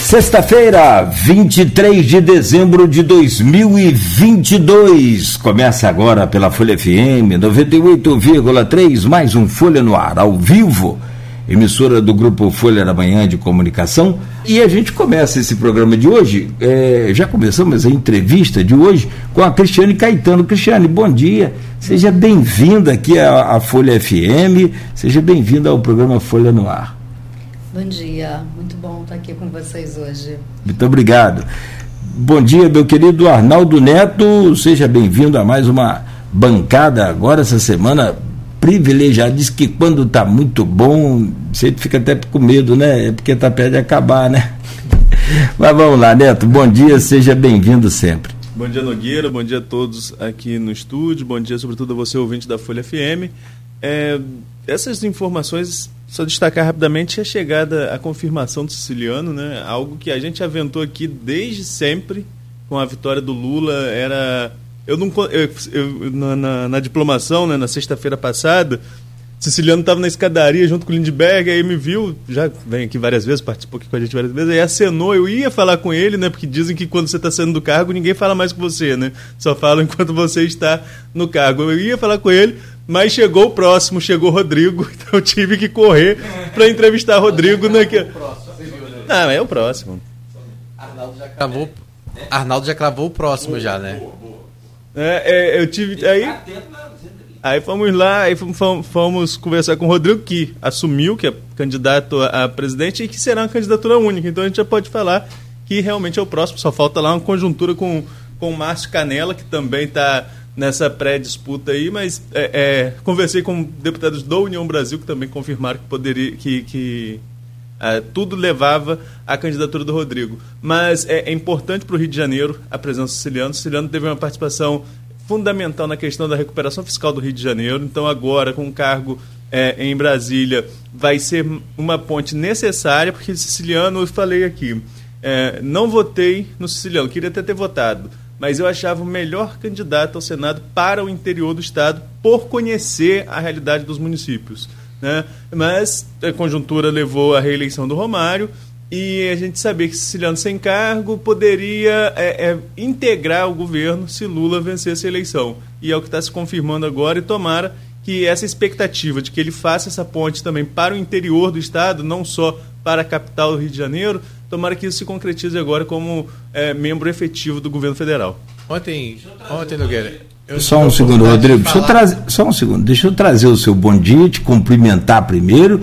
Sexta-feira, 23 de dezembro de 2022. Começa agora pela Folha FM 98,3, mais um Folha no Ar, ao vivo, emissora do grupo Folha da Manhã de Comunicação. E a gente começa esse programa de hoje, é, já começamos a entrevista de hoje com a Cristiane Caetano. Cristiane, bom dia, seja bem-vinda aqui à, à Folha FM, seja bem-vinda ao programa Folha no Ar. Bom dia, muito bom estar aqui com vocês hoje. Muito obrigado. Bom dia, meu querido Arnaldo Neto, seja bem-vindo a mais uma bancada agora essa semana privilegiada. Diz que quando está muito bom, você fica até com medo, né? É porque está perto de acabar, né? Mas vamos lá, Neto, bom dia, seja bem-vindo sempre. Bom dia, Nogueira, bom dia a todos aqui no estúdio, bom dia sobretudo a você, ouvinte da Folha FM. É, essas informações só destacar rapidamente a chegada, a confirmação do siciliano, né? Algo que a gente aventou aqui desde sempre com a vitória do Lula. Era. Eu não. Eu, eu, na, na, na, diplomação, né, na sexta-feira passada, Siciliano estava na escadaria junto com o Lindbergh, aí me viu, já vem aqui várias vezes, participou aqui com a gente várias vezes, aí acenou, eu ia falar com ele, né? Porque dizem que quando você está saindo do cargo, ninguém fala mais com você, né? Só fala enquanto você está no cargo. Eu ia falar com ele, mas chegou o próximo, chegou o Rodrigo, então eu tive que correr para entrevistar o Rodrigo naquele. Não, é o próximo. Arnaldo já cravou, Arnaldo já cravou o próximo já, né? É, é, eu tive aí Aí fomos lá, aí fomos, fomos, conversar com o Rodrigo, que assumiu que é candidato a presidente e que será uma candidatura única. Então a gente já pode falar que realmente é o próximo. Só falta lá uma conjuntura com, com o Márcio Canela, que também está nessa pré-disputa aí, mas é, é, conversei com deputados da União Brasil que também confirmaram que poderia que, que é, tudo levava à candidatura do Rodrigo. Mas é, é importante para o Rio de Janeiro a presença do Siciliano. O Siciliano teve uma participação fundamental na questão da recuperação fiscal do Rio de Janeiro. Então, agora, com o cargo é, em Brasília, vai ser uma ponte necessária, porque Siciliano, eu falei aqui, é, não votei no Siciliano, queria até ter votado mas eu achava o melhor candidato ao Senado para o interior do Estado, por conhecer a realidade dos municípios. Né? Mas a conjuntura levou à reeleição do Romário e a gente sabia que Siciliano sem cargo poderia é, é, integrar o governo se Lula vencesse a eleição. E é o que está se confirmando agora, e tomara que essa expectativa de que ele faça essa ponte também para o interior do Estado, não só para a capital do Rio de Janeiro, Tomara que isso se concretize agora como é, membro efetivo do governo federal. Ontem, ontem Nogueira. Só um segundo, Rodrigo. Deixa eu trazer, só um segundo. Deixa eu trazer o seu bom dia, te cumprimentar primeiro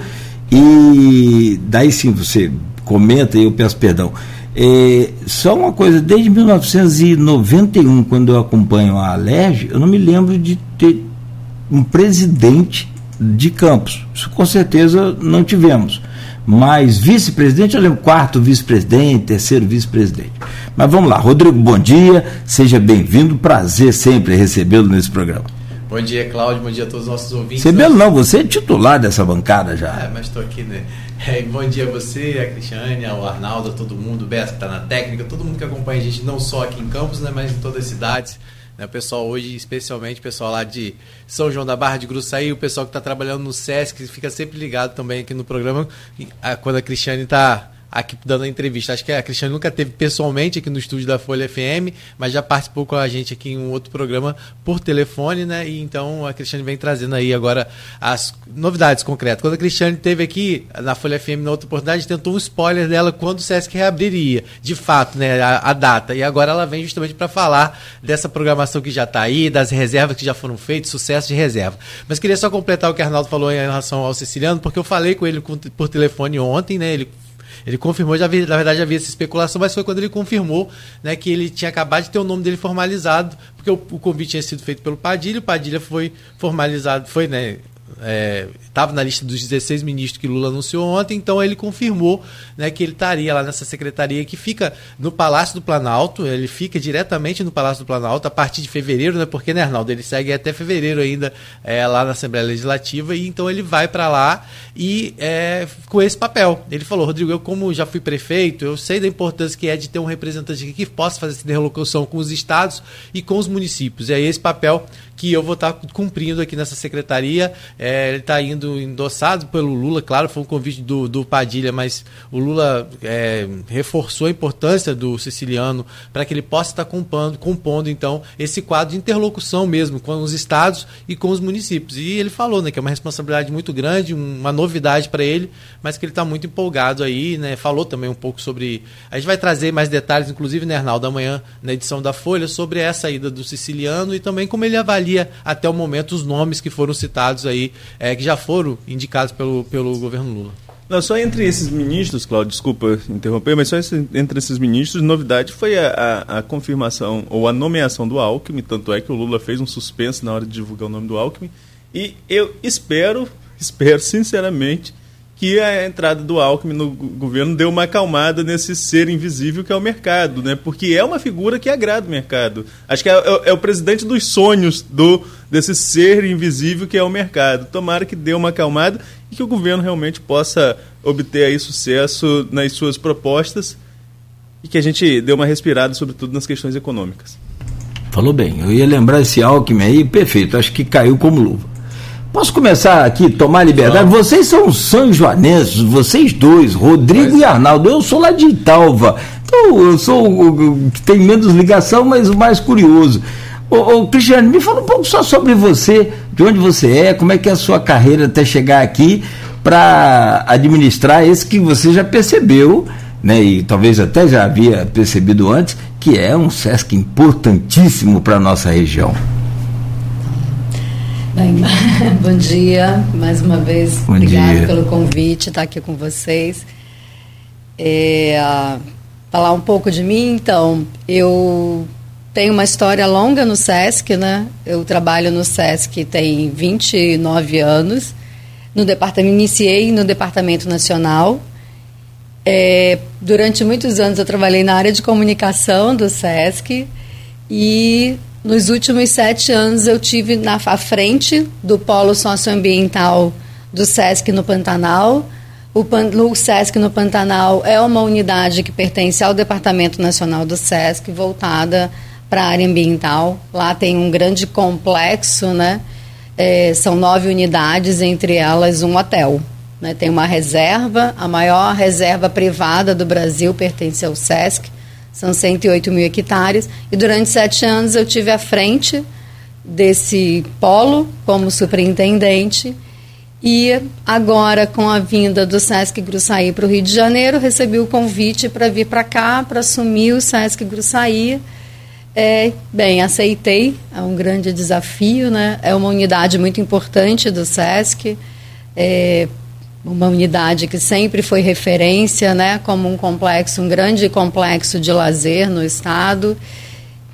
e daí sim você comenta e eu peço perdão. É, só uma coisa, desde 1991, quando eu acompanho a Alerj, eu não me lembro de ter um presidente de campos. Isso com certeza não tivemos mais vice-presidente, eu lembro quarto vice-presidente, terceiro vice-presidente. Mas vamos lá, Rodrigo, bom dia, seja bem-vindo, prazer sempre recebê-lo nesse programa. Bom dia, Cláudio, bom dia a todos os nossos ouvintes. Recebê-lo não, você é titular dessa bancada já. É, mas estou aqui, né? É, bom dia a você, a Cristiane, ao Arnaldo, a todo mundo, o Beto que está na técnica, todo mundo que acompanha a gente, não só aqui em Campos, né, mas em todas as cidades. Né, o pessoal hoje, especialmente o pessoal lá de São João da Barra de Gruçaí, o pessoal que está trabalhando no SESC, fica sempre ligado também aqui no programa, quando a Cristiane está aqui dando a entrevista. Acho que a Cristiane nunca teve pessoalmente aqui no estúdio da Folha FM, mas já participou com a gente aqui em um outro programa por telefone, né? E então a Cristiane vem trazendo aí agora as novidades concretas. Quando a Cristiane teve aqui na Folha FM na outra oportunidade, tentou um spoiler dela quando o Sesc reabriria, de fato, né? A, a data. E agora ela vem justamente para falar dessa programação que já está aí, das reservas que já foram feitas, sucesso de reserva. Mas queria só completar o que o Arnaldo falou em relação ao Siciliano, porque eu falei com ele por telefone ontem, né? Ele ele confirmou, já havia, na verdade havia essa especulação, mas foi quando ele confirmou né, que ele tinha acabado de ter o nome dele formalizado, porque o, o convite tinha sido feito pelo Padilha, o Padilha foi formalizado, foi né, estava é, na lista dos 16 ministros que Lula anunciou ontem, então ele confirmou né, que ele estaria lá nessa secretaria que fica no Palácio do Planalto, ele fica diretamente no Palácio do Planalto a partir de fevereiro, né, porque, né, Arnaldo, ele segue até fevereiro ainda é, lá na Assembleia Legislativa, e então ele vai para lá e é, com esse papel. Ele falou, Rodrigo, eu como já fui prefeito, eu sei da importância que é de ter um representante que possa fazer essa interlocução com os estados e com os municípios, e é esse papel que eu vou estar cumprindo aqui nessa secretaria, É, ele está indo endossado pelo Lula, claro, foi um convite do, do Padilha, mas o Lula é, reforçou a importância do siciliano para que ele possa estar compondo, compondo, então, esse quadro de interlocução mesmo com os estados e com os municípios. E ele falou né, que é uma responsabilidade muito grande, uma novidade para ele, mas que ele está muito empolgado aí, né? Falou também um pouco sobre. A gente vai trazer mais detalhes, inclusive, né, Arnaldo, amanhã, na edição da Folha, sobre essa ida do siciliano e também como ele avalia até o momento os nomes que foram citados aí, é, que já foram indicados pelo, pelo governo Lula. Não, só entre esses ministros, Cláudio, desculpa interromper, mas só esse, entre esses ministros, novidade foi a, a, a, confirmação ou a nomeação do Alckmin, tanto é que o Lula fez um suspenso na hora de divulgar o nome do Alckmin. E eu espero, espero sinceramente, que a entrada do Alckmin no governo deu uma acalmada nesse ser invisível que é o mercado, né? Porque é uma figura que agrada o mercado. Acho que é, é, é, o presidente dos sonhos do desse ser invisível que é o mercado. Tomara que dê uma acalmada e que o governo realmente possa obter aí sucesso nas suas propostas e que a gente dê uma respirada, sobretudo nas questões econômicas. Falou bem. Eu ia lembrar esse Alckmin aí, perfeito. Acho que caiu como luva. Posso começar aqui, tomar liberdade? Vocês são São Joanenses, vocês dois, Rodrigo e Arnaldo. Eu sou lá de Italva. Então, eu sou o que tem menos ligação, mas o mais curioso. Ô, ô, Cristiano, me fala um pouco só sobre você, de onde você é, como é que é a sua carreira até chegar aqui para administrar esse que você já percebeu, né, e talvez até já havia percebido antes, que é um SESC importantíssimo para a nossa região. Bem, bom dia, mais uma vez. Bom obrigada pelo convite, estar aqui com vocês. É, falar um pouco de mim, então, eu tenho uma história longa no SESC, né? Eu trabalho no SESC tem 29 anos. No departamento, iniciei no Departamento Nacional. É, durante muitos anos eu trabalhei na área de comunicação do SESC e nos últimos sete anos, eu tive na frente do Polo Socioambiental do SESC no Pantanal. O, Pan, o SESC no Pantanal é uma unidade que pertence ao Departamento Nacional do SESC, voltada para a área ambiental. Lá tem um grande complexo, né? É, são nove unidades, entre elas um hotel. Né? Tem uma reserva, a maior reserva privada do Brasil pertence ao SESC são 108 mil hectares, e durante sete anos eu tive à frente desse polo como superintendente. E agora, com a vinda do Sesc Gruçaí para o Rio de Janeiro, recebi o convite para vir para cá, para assumir o Sesc Gruçaí. É, bem, aceitei, é um grande desafio, né? É uma unidade muito importante do Sesc. É, uma unidade que sempre foi referência, né, como um complexo, um grande complexo de lazer no estado.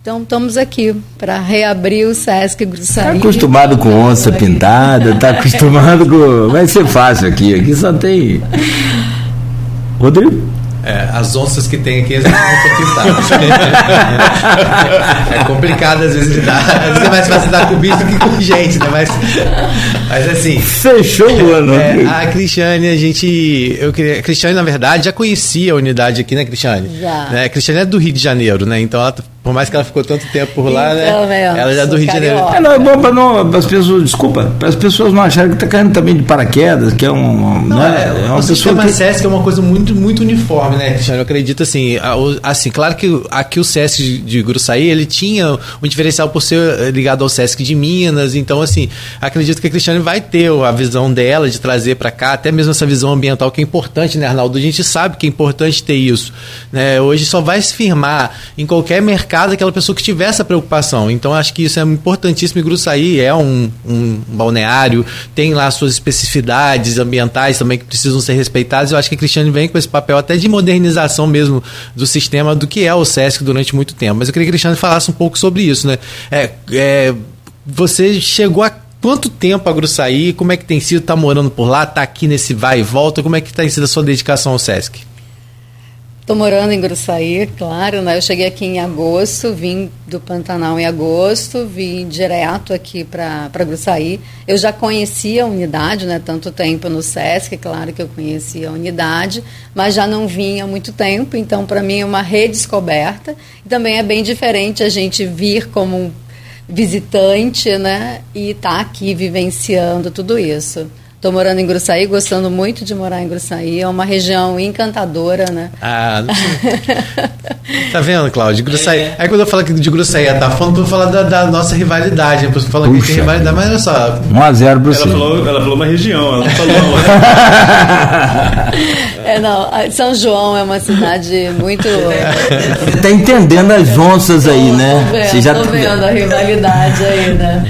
Então estamos aqui para reabrir o Sesc Gruçaí. Está acostumado com onça pintada, está acostumado com. Vai ser fácil aqui, aqui só tem. Rodrigo? É, as onças que tem aqui, às vezes não são é complicado às vezes lidar. Às vezes é mais fácil lidar com bicho do que com gente, né? Mas, mas assim. Fechou o ano. É, a Cristiane, a gente. Eu queria, a Cristiane, na verdade, já conhecia a unidade aqui, né, Cristiane? Já. Né? A Cristiane é do Rio de Janeiro, né? Então ela por mais que ela ficou tanto tempo por lá, né? então, né? ela já é do Rio de Janeiro. É, não, é bom para não, as pessoas, desculpa, para as pessoas não acharem que está caindo também de paraquedas, que é um. Não, não é, é uma o sistema que... SESC é uma coisa muito, muito uniforme, né, Cristiano? Eu acredito assim, assim, claro que aqui o SESC de, de Gruçaí, ele tinha um diferencial por ser eh, ligado ao SESC de Minas, então assim, acredito que a Cristiane vai ter a visão dela de trazer para cá, até mesmo essa visão ambiental que é importante, né, Arnaldo? A gente sabe que é importante ter isso. Né? Hoje só vai se firmar em qualquer mercado casa aquela pessoa que tiver essa preocupação. Então, acho que isso é importantíssimo. Gruçaí é um, um balneário, tem lá suas especificidades ambientais também que precisam ser respeitadas. Eu acho que a Cristiane vem com esse papel até de modernização mesmo do sistema do que é o SESC durante muito tempo. Mas eu queria que a Cristiane falasse um pouco sobre isso. Né? É, é, você chegou a quanto tempo a Gruçaí? Como é que tem sido? Está morando por lá? Está aqui nesse vai e volta? Como é que tem sido a sua dedicação ao SESC? Estou morando em Gruçaí, claro, né? Eu cheguei aqui em agosto, vim do Pantanal em agosto, vim direto aqui para Gruçaí. Eu já conhecia a unidade, né? Tanto tempo no SESC, claro que eu conhecia a unidade, mas já não vinha há muito tempo, então para mim é uma redescoberta. E também é bem diferente a gente vir como visitante, né? E está aqui vivenciando tudo isso. Estou morando em Gruçaí, gostando muito de morar em Gruçaí. É uma região encantadora, né? Ah, não sei. tá vendo, Cláudio? Gruçaí. É. Aí quando eu falo de Gruçaí, tá falando para falar da, da, nossa rivalidade. Depois falando que tem rivalidade, mas olha só. 1x0 Gruçaí. Ela falou, ela falou uma região, ela não falou. é, não. São João é uma cidade muito. Você tá entendendo as onças aí, né? Você já tô vendo a rivalidade aí, né?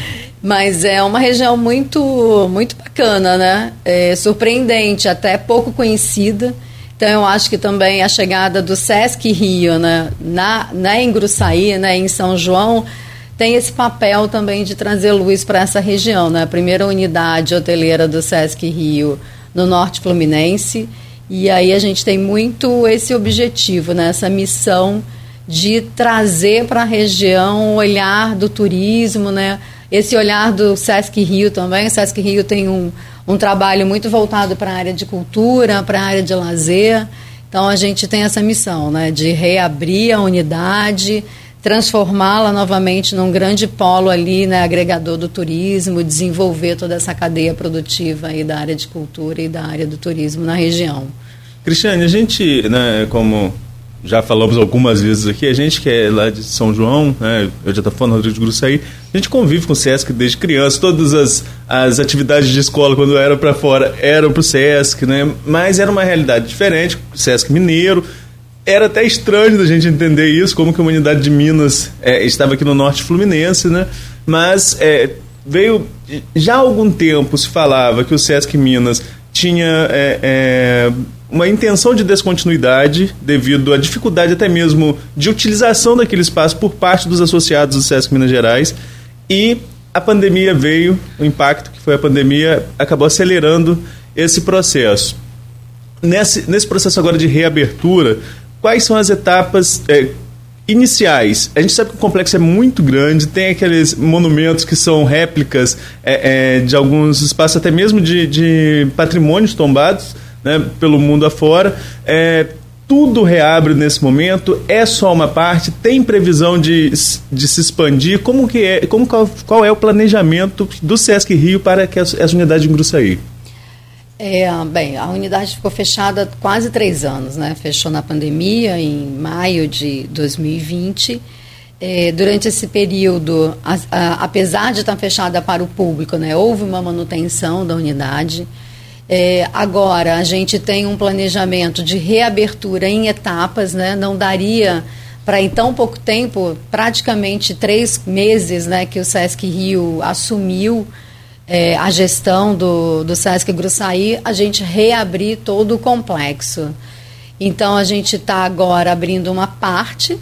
Mas é uma região muito, muito bacana, né? É surpreendente, até pouco conhecida. Então eu acho que também a chegada do Sesc Rio, né, na, na em Gruçaí, né, em São João, tem esse papel também de trazer luz para essa região, né? A primeira unidade hoteleira do Sesc Rio no Norte Fluminense. E aí a gente tem muito esse objetivo, né, essa missão de trazer para a região o olhar do turismo, né? Esse olhar do Sesc Rio também. O Sesc Rio tem um, um trabalho muito voltado para a área de cultura, para a área de lazer. Então a gente tem essa missão, né, de reabrir a unidade, transformá-la novamente num grande polo ali, né, agregador do turismo, desenvolver toda essa cadeia produtiva aí da área de cultura e da área do turismo na região. Cristiane, a gente, né, como já falamos algumas vezes aqui, a gente que é lá de São João, né, eu já estou falando Rodrigo de Gruçaí, a gente convive com o SESC desde criança, todas as, as atividades de escola quando eram para fora eram para o SESC, né, mas era uma realidade diferente, SESC mineiro, era até estranho da gente entender isso, como que a humanidade de Minas é, estava aqui no norte fluminense, né, mas é, veio, já há algum tempo se falava que o SESC Minas tinha é, é uma intenção de descontinuidade devido à dificuldade até mesmo de utilização daquele espaço por parte dos associados do SESC Minas Gerais e a pandemia veio, o impacto que foi a pandemia acabou acelerando esse processo. Nesse, nesse processo agora de reabertura, quais são as etapas é, iniciais? A gente sabe que o complexo é muito grande, tem aqueles monumentos que são réplicas é, é, de alguns espaços, até mesmo de, de patrimônios tombados, né, pelo mundo afora. É, tudo reabre nesse momento? É só uma parte? Tem previsão de, de se expandir? Como que é? Como, qual, qual é o planejamento do Sesc Rio para que essa unidade de? É, bem, a unidade ficou fechada quase três anos, né? Fechou na pandemia, em maio de 2020. É, durante esse período, a, a, apesar de estar fechada para o público, né, houve uma manutenção da unidade. É, agora, a gente tem um planejamento de reabertura em etapas, né? não daria para em tão pouco tempo, praticamente três meses né, que o Sesc Rio assumiu é, a gestão do, do Sesc Gruçaí, a gente reabrir todo o complexo. Então, a gente está agora abrindo uma parte.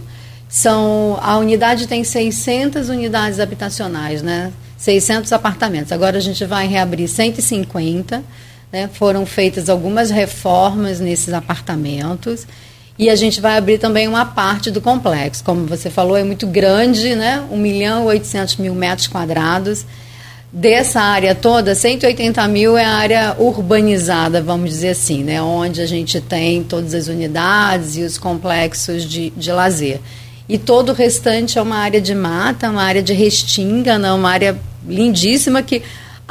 São, a unidade tem 600 unidades habitacionais, né? 600 apartamentos. Agora a gente vai reabrir 150 né? Foram feitas algumas reformas nesses apartamentos e a gente vai abrir também uma parte do complexo. Como você falou, é muito grande, né? 1 milhão e 800 mil metros quadrados. Dessa área toda, 180 mil é a área urbanizada, vamos dizer assim, né? onde a gente tem todas as unidades e os complexos de, de lazer. E todo o restante é uma área de mata, uma área de restinga, né? uma área lindíssima que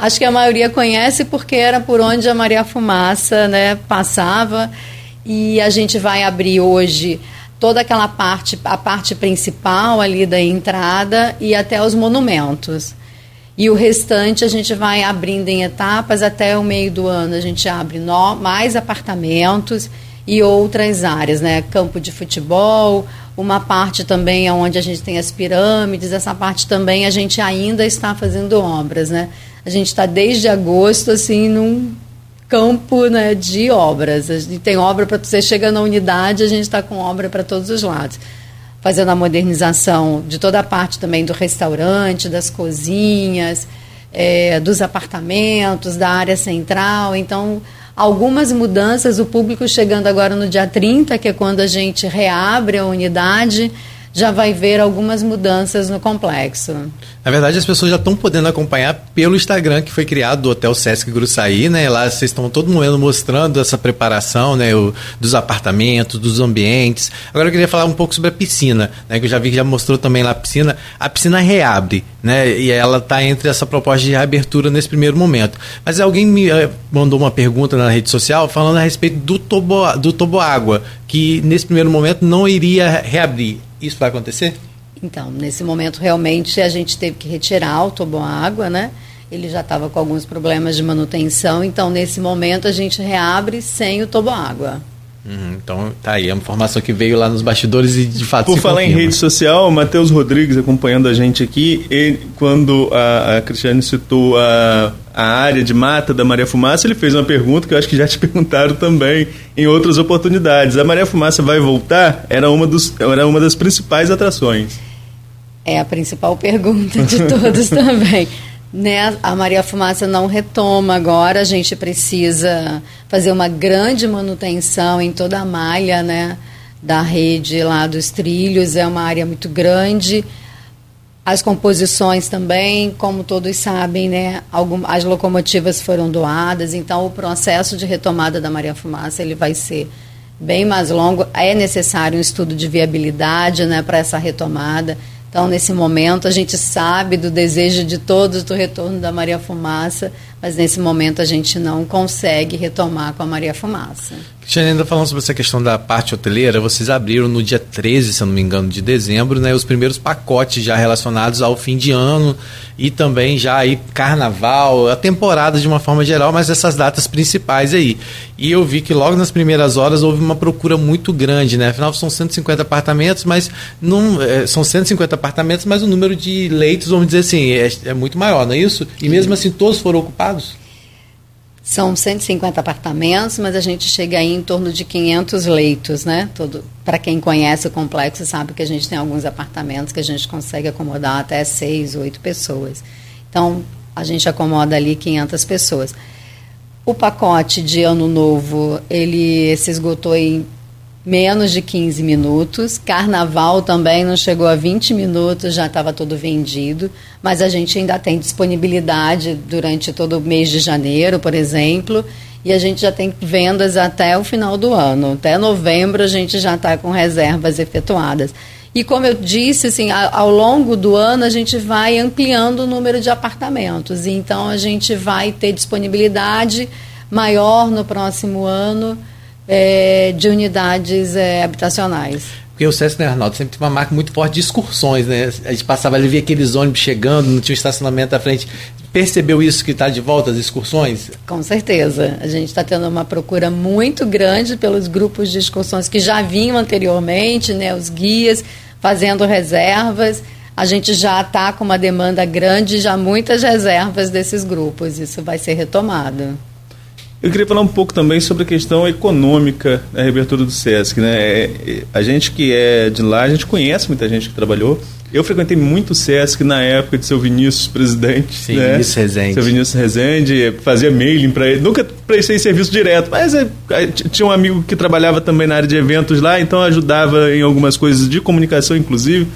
Acho que a maioria conhece porque era por onde a Maria Fumaça né, passava. E a gente vai abrir hoje toda aquela parte, a parte principal ali da entrada e até os monumentos. E o restante a gente vai abrindo em etapas até o meio do ano. A gente abre no, mais apartamentos e outras áreas, né? Campo de futebol, uma parte também é onde a gente tem as pirâmides, essa parte também a gente ainda está fazendo obras, né? A gente está desde agosto, assim, num campo né, de obras. A gente tem obra para você chega na unidade, a gente está com obra para todos os lados. Fazendo a modernização de toda a parte também do restaurante, das cozinhas, é, dos apartamentos, da área central. Então, algumas mudanças, o público chegando agora no dia 30, que é quando a gente reabre a unidade, já vai ver algumas mudanças no complexo. Na verdade, as pessoas já estão podendo acompanhar pelo Instagram que foi criado do Hotel Sesc Gruçaí, né? Lá vocês estão todo mundo mostrando essa preparação, né? O, dos apartamentos, dos ambientes. Agora eu queria falar um pouco sobre a piscina, né? Que eu já vi que já mostrou também lá a piscina. A piscina reabre, né? E ela está entre essa proposta de reabertura nesse primeiro momento. Mas alguém me uh, mandou uma pergunta na rede social falando a respeito do tobo, do toboágua, que nesse primeiro momento não iria reabrir. Isso vai acontecer? Então, nesse momento, realmente, a gente teve que retirar o toboágua, né? Ele já estava com alguns problemas de manutenção, então, nesse momento, a gente reabre sem o toboágua. Uhum, então, tá aí, a informação que veio lá nos bastidores e de fato Por falar confirma. em rede social, o Matheus Rodrigues acompanhando a gente aqui, ele, quando a, a Cristiane citou a, a área de mata da Maria Fumaça, ele fez uma pergunta que eu acho que já te perguntaram também em outras oportunidades. A Maria Fumaça vai voltar? Era uma, dos, era uma das principais atrações. É a principal pergunta de todos também. Né, a Maria Fumaça não retoma agora, a gente precisa fazer uma grande manutenção em toda a malha né, da rede lá dos trilhos, é uma área muito grande. As composições também, como todos sabem, né, algumas, as locomotivas foram doadas, então o processo de retomada da Maria Fumaça ele vai ser bem mais longo. É necessário um estudo de viabilidade né, para essa retomada. Então, nesse momento, a gente sabe do desejo de todos do retorno da Maria Fumaça, mas nesse momento a gente não consegue retomar com a Maria Fumaça. Cristiane, ainda falando sobre essa questão da parte hoteleira, vocês abriram no dia 13, se eu não me engano, de dezembro, né, os primeiros pacotes já relacionados ao fim de ano e também já aí carnaval, a temporada de uma forma geral, mas essas datas principais aí. E eu vi que logo nas primeiras horas houve uma procura muito grande, né? Afinal são 150 apartamentos, mas não é, são 150 apartamentos, mas o número de leitos, vamos dizer assim, é, é muito maior, não é isso? E mesmo assim todos foram ocupados? São 150 apartamentos, mas a gente chega aí em torno de 500 leitos, né? Para quem conhece o complexo sabe que a gente tem alguns apartamentos que a gente consegue acomodar até seis, oito pessoas. Então, a gente acomoda ali 500 pessoas. O pacote de ano novo, ele se esgotou em menos de 15 minutos. Carnaval também não chegou a 20 minutos, já estava todo vendido. Mas a gente ainda tem disponibilidade durante todo o mês de janeiro, por exemplo. E a gente já tem vendas até o final do ano. Até novembro a gente já está com reservas efetuadas. E como eu disse, assim, ao longo do ano a gente vai ampliando o número de apartamentos. Então a gente vai ter disponibilidade maior no próximo ano é, de unidades é, habitacionais. Porque o Sesc, né, Arnaldo, sempre tem uma marca muito forte de excursões, né? A gente passava ali, via aqueles ônibus chegando, não tinha um estacionamento à frente. Percebeu isso que está de volta, as excursões? Com certeza. A gente está tendo uma procura muito grande pelos grupos de excursões que já vinham anteriormente, né? Os guias fazendo reservas. A gente já está com uma demanda grande, já muitas reservas desses grupos. Isso vai ser retomado. Eu queria falar um pouco também sobre a questão econômica da reabertura do SESC. Né? É, é, a gente que é de lá, a gente conhece muita gente que trabalhou. Eu frequentei muito o SESC na época de seu Vinícius presidente. Sim, né? Vinícius Rezende. Seu Vinícius Rezende, fazia mailing para ele. Nunca prestei serviço direto, mas é, tinha um amigo que trabalhava também na área de eventos lá, então ajudava em algumas coisas de comunicação, inclusive.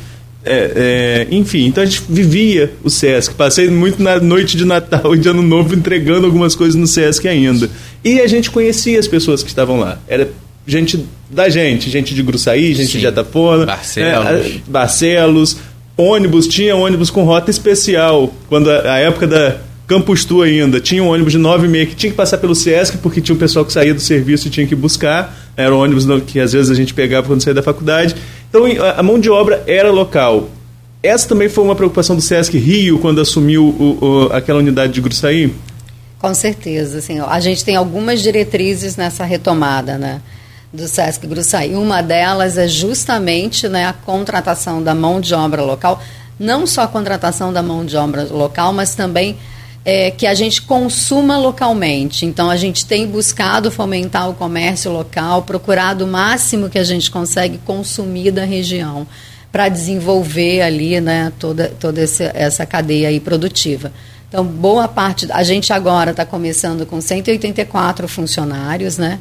É, é, enfim, então a gente vivia o Sesc. Passei muito na noite de Natal e de Ano Novo entregando algumas coisas no Sesc ainda. E a gente conhecia as pessoas que estavam lá. Era gente da gente, gente de Gruçaí, gente Sim. de Atapona, Barcelos. É, Barcelos, ônibus, tinha ônibus com rota especial. Quando a, a época da Campus Tu ainda, tinha um ônibus de 9 e meia que tinha que passar pelo Sesc, porque tinha um pessoal que saía do serviço e tinha que buscar. Era um ônibus que às vezes a gente pegava quando saía da faculdade. Então a mão de obra era local. Essa também foi uma preocupação do Sesc Rio quando assumiu o, o, aquela unidade de Gruçaí? Com certeza. Assim, a gente tem algumas diretrizes nessa retomada né, do Sesc Gruçaí. Uma delas é justamente né, a contratação da mão de obra local. Não só a contratação da mão de obra local, mas também é, que a gente consuma localmente. Então, a gente tem buscado fomentar o comércio local, procurado o máximo que a gente consegue consumir da região para desenvolver ali né, toda, toda essa, essa cadeia aí produtiva. Então, boa parte. A gente agora está começando com 184 funcionários, né?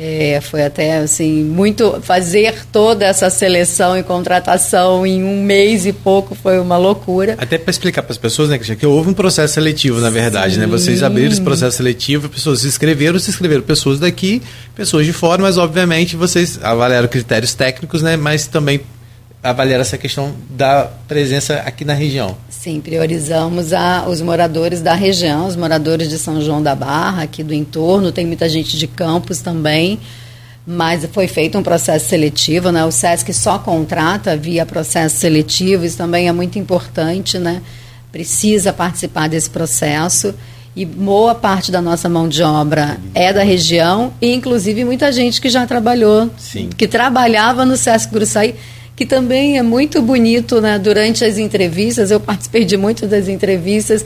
É, foi até assim muito fazer toda essa seleção e contratação em um mês e pouco foi uma loucura. Até para explicar para as pessoas, né, que houve um processo seletivo, na verdade, Sim. né? Vocês abriram esse processo seletivo, pessoas se inscreveram, se inscreveram pessoas daqui, pessoas de fora, mas obviamente vocês avaliaram critérios técnicos, né? Mas também avaliar essa questão da presença aqui na região. Sim, priorizamos a, os moradores da região, os moradores de São João da Barra, aqui do entorno, tem muita gente de Campos também, mas foi feito um processo seletivo, né? O SESC só contrata via processo seletivo, isso também é muito importante, né? Precisa participar desse processo e boa parte da nossa mão de obra é da região e inclusive muita gente que já trabalhou, Sim. que trabalhava no SESC Gruçaí, que também é muito bonito, né? Durante as entrevistas, eu participei de muitas das entrevistas,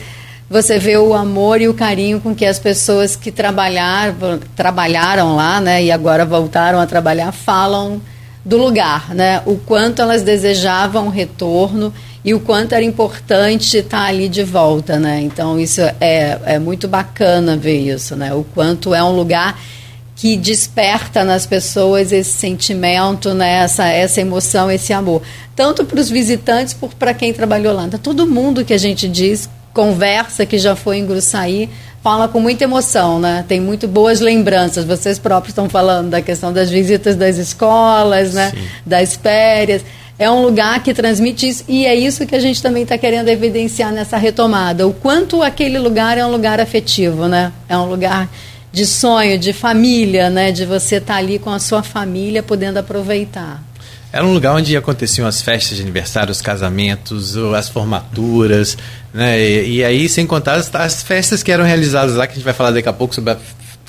você vê o amor e o carinho com que as pessoas que trabalharam, trabalharam lá, né? E agora voltaram a trabalhar, falam do lugar, né? O quanto elas desejavam retorno e o quanto era importante estar ali de volta, né? Então isso é, é muito bacana ver isso, né? O quanto é um lugar que desperta nas pessoas esse sentimento, né, essa, essa emoção, esse amor. Tanto para os visitantes, por para quem trabalhou lá. Então, todo mundo que a gente diz, conversa, que já foi em Gruçaí, fala com muita emoção, né? Tem muito boas lembranças. Vocês próprios estão falando da questão das visitas das escolas, né? Sim. Das férias. É um lugar que transmite isso e é isso que a gente também está querendo evidenciar nessa retomada. O quanto aquele lugar é um lugar afetivo, né? É um lugar de sonho, de família, né? De você estar tá ali com a sua família, podendo aproveitar. Era um lugar onde aconteciam as festas de aniversário, os casamentos, as formaturas, né? E, e aí, sem contar as, as, festas que eram realizadas lá, que a gente vai falar daqui a pouco sobre a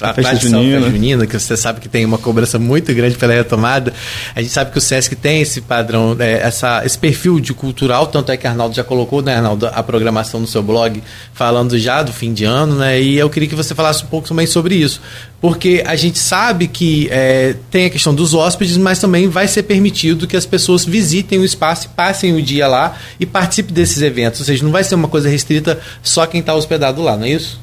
a festa junina. junina, que você sabe que tem uma cobrança muito grande pela retomada. A gente sabe que o SESC tem esse padrão, é, essa, esse perfil de cultural, tanto é que Arnaldo já colocou, né, Arnaldo, a programação no seu blog, falando já do fim de ano, né? E eu queria que você falasse um pouco também sobre isso. Porque a gente sabe que é, tem a questão dos hóspedes, mas também vai ser permitido que as pessoas visitem o espaço, passem o dia lá e participem desses eventos. Ou seja, não vai ser uma coisa restrita só quem está hospedado lá, não é isso?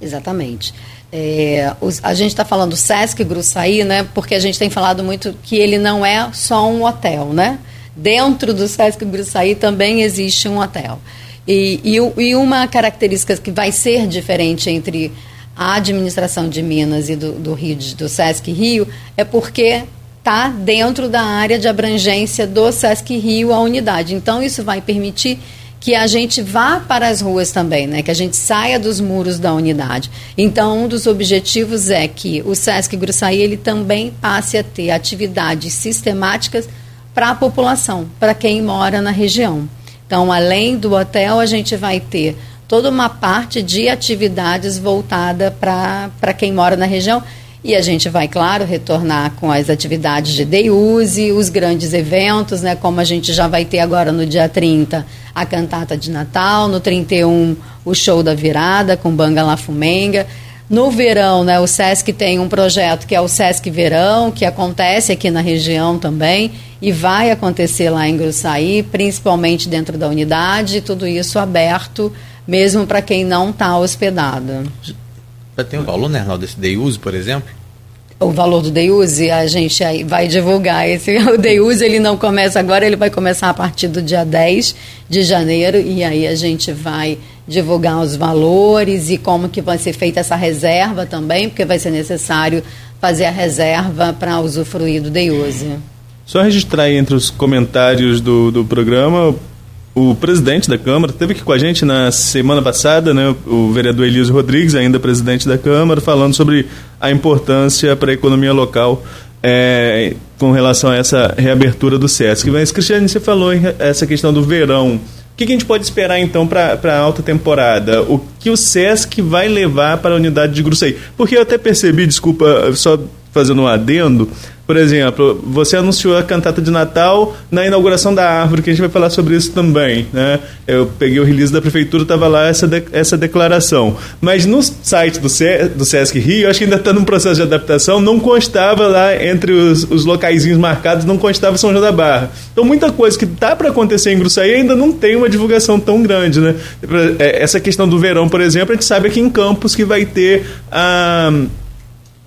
Exatamente. É, os, a gente está falando Sesc Gruçaí, né? Porque a gente tem falado muito que ele não é só um hotel, né? Dentro do Sesc Gruçaí também existe um hotel. E, e, e, uma característica que vai ser diferente entre a administração de Minas e do, do Rio, do Sesc Rio, é porque está dentro da área de abrangência do Sesc Rio a unidade. Então, isso vai permitir que a gente vá para as ruas também, né? que a gente saia dos muros da unidade. Então, um dos objetivos é que o SESC Gruçaí ele também passe a ter atividades sistemáticas para a população, para quem mora na região. Então, além do hotel, a gente vai ter toda uma parte de atividades voltada para quem mora na região e a gente vai, claro, retornar com as atividades de day use, os grandes eventos, né, como a gente já vai ter agora no dia 30, a cantata de Natal, no 31, o show da virada com Banga La Fumenga. No verão, né, o SESC tem um projeto que é o SESC Verão, que acontece aqui na região também e vai acontecer lá em Gruçaí, principalmente dentro da unidade, tudo isso aberto, mesmo para quem não está hospedado. Tem um valor, né, Arnaldo, desse day use, por exemplo? O valor do day use, a gente aí vai divulgar. Esse, o day use ele não começa agora, ele vai começar a partir do dia 10 de janeiro e aí a gente vai divulgar os valores e como que vai ser feita essa reserva também, porque vai ser necessário fazer a reserva para usufruir do day use. Só registrar aí entre os comentários do, do programa, o presidente da Câmara esteve aqui com a gente na semana passada, né, o vereador Elísio Rodrigues, ainda presidente da Câmara, falando sobre a importância para a economia local é, com relação a essa reabertura do SESC. Mas, Cristiane, você falou essa questão do verão. O que, que a gente pode esperar então para a alta temporada? O que o SESC vai levar para a unidade de Gruçaí? Porque eu até percebi, desculpa, só fazendo um adendo, por exemplo, você anunciou a cantata de Natal na inauguração da árvore, que a gente vai falar sobre isso também. Né? Eu peguei o release da prefeitura, estava lá essa, de, essa declaração. Mas no site do, C, do Sesc Rio, acho que ainda está num processo de adaptação, não constava lá entre os, os locaizinhos marcados, não constava São João da Barra. Então muita coisa que está para acontecer em Gruçaí ainda não tem uma divulgação tão grande. Né? É, essa questão do verão, por exemplo, a gente sabe aqui em Campos que vai ter a. Ah,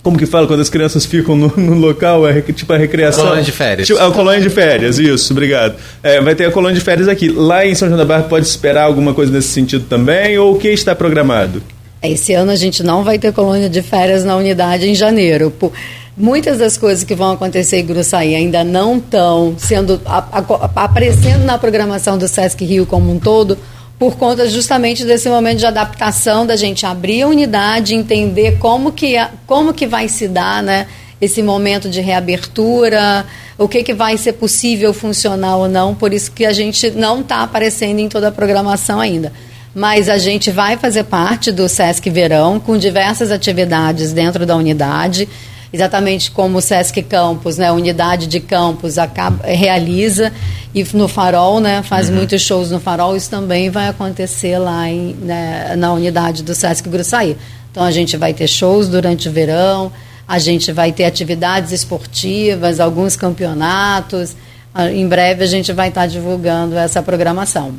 como que fala quando as crianças ficam no, no local? É tipo a recreação. Colônia de férias. Tipo, a colônia de férias, isso, obrigado. É, vai ter a colônia de férias aqui. Lá em São João da Barra pode esperar alguma coisa nesse sentido também? Ou o que está programado? Esse ano a gente não vai ter colônia de férias na unidade em janeiro. Por, muitas das coisas que vão acontecer em Gruçaí ainda não estão sendo a, a, aparecendo na programação do Sesc Rio como um todo por conta justamente desse momento de adaptação da gente abrir a unidade, entender como que, como que vai se dar né, esse momento de reabertura, o que, que vai ser possível funcionar ou não, por isso que a gente não está aparecendo em toda a programação ainda. Mas a gente vai fazer parte do Sesc Verão, com diversas atividades dentro da unidade exatamente como o Sesc Campos, né, a unidade de campos acaba, realiza e no Farol, né, faz uhum. muitos shows no Farol, isso também vai acontecer lá em, né, na unidade do Sesc Gruçaí. Então a gente vai ter shows durante o verão, a gente vai ter atividades esportivas, alguns campeonatos. Ah, em breve a gente vai estar divulgando essa programação.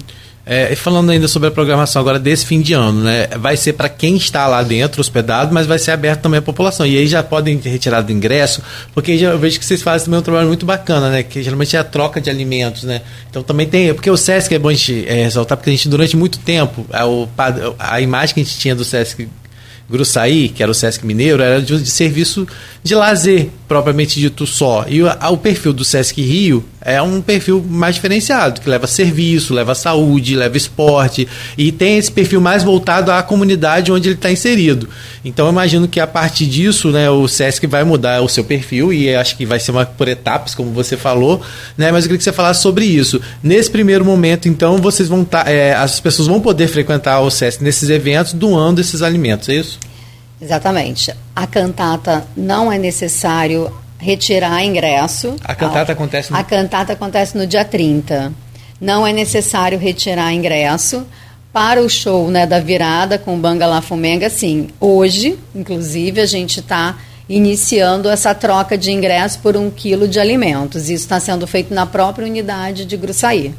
É, falando ainda sobre a programação agora desse fim de ano, né? Vai ser para quem está lá dentro, hospedado, mas vai ser aberto também à população. E aí já podem retirar do ingresso, porque já, eu vejo que vocês fazem também um trabalho muito bacana, né? Que geralmente é a troca de alimentos, né? Então também tem. Porque o Sesc é bom a gente é, ressaltar, porque a gente, durante muito tempo, a, a, a imagem que a gente tinha do Sesc Gruçaí, que era o Sesc Mineiro, era de, de serviço de lazer, propriamente dito só. E o, o, perfil do Sesc Rio é um perfil mais diferenciado, que leva serviço, leva saúde, leva esporte, e tem esse perfil mais voltado à comunidade onde ele está inserido. Então eu imagino que a partir disso, né, o Sesc vai mudar o seu perfil, e acho que vai ser uma por etapas, como você falou, né, mas eu queria que você falasse sobre isso. Nesse primeiro momento, então, vocês vão tá, é, as pessoas vão poder frequentar o Sesc nesses eventos doando esses alimentos, é isso? Exatamente. A cantata não é necessário retirar ingresso. A cantata acontece no... A cantata acontece no dia 30. Não é necessário retirar ingresso. Para o show né, da virada com o Bangala Fumenga, sim. Hoje, inclusive, a gente está iniciando essa troca de ingresso por um quilo de alimentos. Isso está sendo feito na própria unidade de Gruçaí.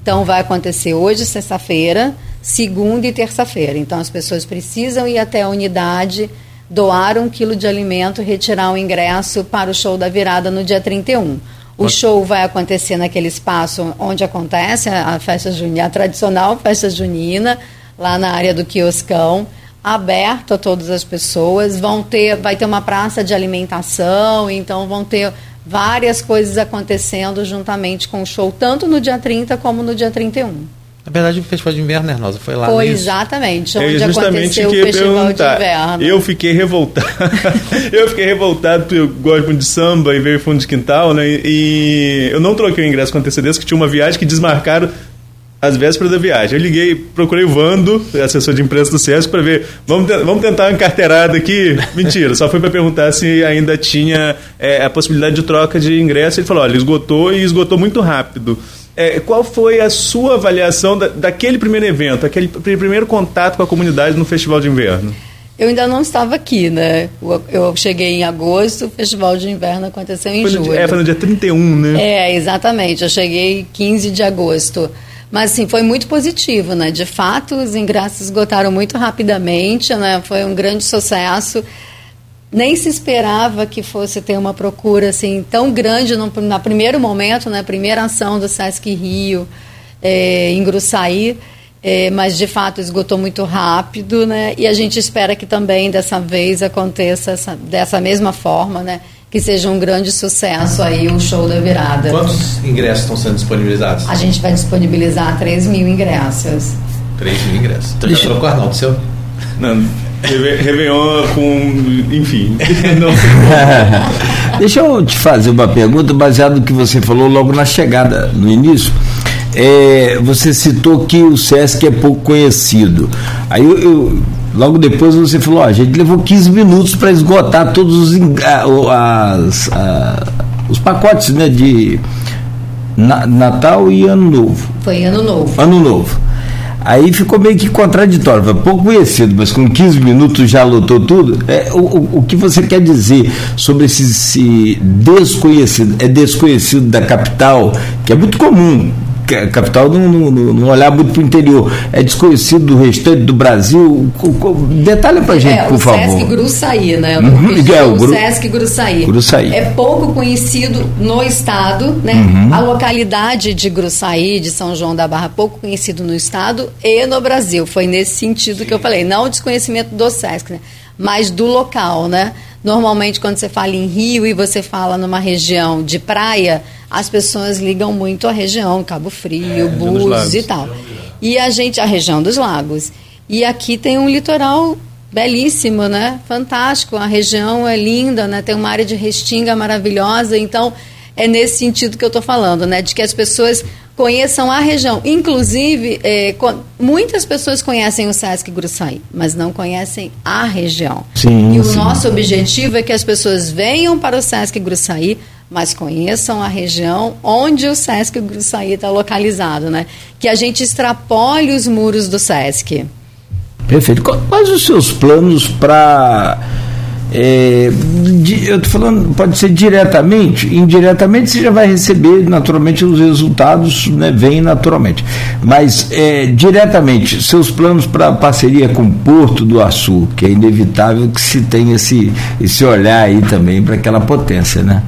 Então, vai acontecer hoje, sexta-feira, segunda e terça-feira. Então, as pessoas precisam ir até a unidade, doar um quilo de alimento, retirar o ingresso para o show da virada no dia 31. O show vai acontecer naquele espaço onde acontece a festa junina, a tradicional festa junina, lá na área do quioscão, aberto a todas as pessoas. Vão ter, vai ter uma praça de alimentação, então vão ter várias coisas acontecendo juntamente com o show, tanto no dia 30 como no dia 31. Na verdade, o Festival de Inverno, né, Rosa? Foi lá Foi exatamente, onde é aconteceu o Festival de Inverno. Eu fiquei revoltado. eu fiquei revoltado porque eu gosto muito de samba e veio fundo de quintal, né? E eu não troquei o ingresso com antecedência, que tinha uma viagem que desmarcaram às vésperas da viagem. Eu liguei, procurei o Vando, assessor de imprensa do SESC, para ver, vamos, vamos tentar uma carteirada aqui. Mentira, só foi para perguntar se ainda tinha é, a possibilidade de troca de ingresso. Ele falou, olha, esgotou e esgotou muito rápido. É, qual foi a sua avaliação da, daquele primeiro evento, aquele primeiro contato com a comunidade no Festival de Inverno? Eu ainda não estava aqui, né? Eu cheguei em agosto, o Festival de Inverno aconteceu em foi julho. Dia, é, foi no dia 31, né? É, exatamente. Eu cheguei 15 de agosto. Mas, assim, foi muito positivo, né? De fato, os ingressos esgotaram muito rapidamente, né? Foi um grande sucesso nem se esperava que fosse ter uma procura assim tão grande no, no primeiro momento, na né, primeira ação do Sesc Rio é, em Gruçaí, é, mas de fato esgotou muito rápido, né? E a gente espera que também dessa vez aconteça essa, dessa mesma forma, né? Que seja um grande sucesso aí o show da virada. Quantos ingressos estão sendo disponibilizados? A gente vai disponibilizar 3 mil ingressos. 3 mil ingressos. Então já trocou o Arnaldo, seu? Não, Réveillon com. Enfim. Deixa eu te fazer uma pergunta baseada no que você falou logo na chegada, no início. É, você citou que o SESC é pouco conhecido. Aí eu, eu, logo depois você falou, ó, a gente levou 15 minutos para esgotar todos os, as, os pacotes né, de Natal e Ano Novo. Foi Ano Novo. Ano Novo. Aí ficou meio que contraditório, foi pouco conhecido, mas com 15 minutos já lotou tudo. É, o, o, o que você quer dizer sobre esse, esse, desconhecido? É desconhecido da capital, que é muito comum. Capital não, não, não olhar muito para o interior. É desconhecido do restante do Brasil. Detalhe para gente, é, por favor. Sesc Gruçaí, né? Uhum, é, o, Gru... Sesc Gruçaí. Gruçaí. É pouco conhecido no estado, né? Uhum. A localidade de Gruçaí, de São João da Barra, pouco conhecido no estado e no Brasil. Foi nesse sentido que eu falei. Não o desconhecimento do Sesc, né? mas do local, né? Normalmente, quando você fala em Rio e você fala numa região de praia, as pessoas ligam muito à região, Cabo Frio, é, Búzios e tal. E a gente, a região dos lagos. E aqui tem um litoral belíssimo, né? Fantástico. A região é linda, né? Tem uma área de restinga maravilhosa. Então, é nesse sentido que eu estou falando, né? De que as pessoas conheçam a região. Inclusive, é, muitas pessoas conhecem o Sesc Gruçaí, mas não conhecem a região. Sim, e sim. o nosso objetivo é que as pessoas venham para o Sesc Gruçaí, mas conheçam a região onde o Sesc Gruçaí está localizado, né? Que a gente extrapole os muros do Sesc. Perfeito. Quais os seus planos para é, eu estou falando, pode ser diretamente, indiretamente você já vai receber naturalmente os resultados, né, vêm naturalmente. Mas é, diretamente, seus planos para parceria com o Porto do Açu, que é inevitável que se tenha esse, esse olhar aí também para aquela potência, né?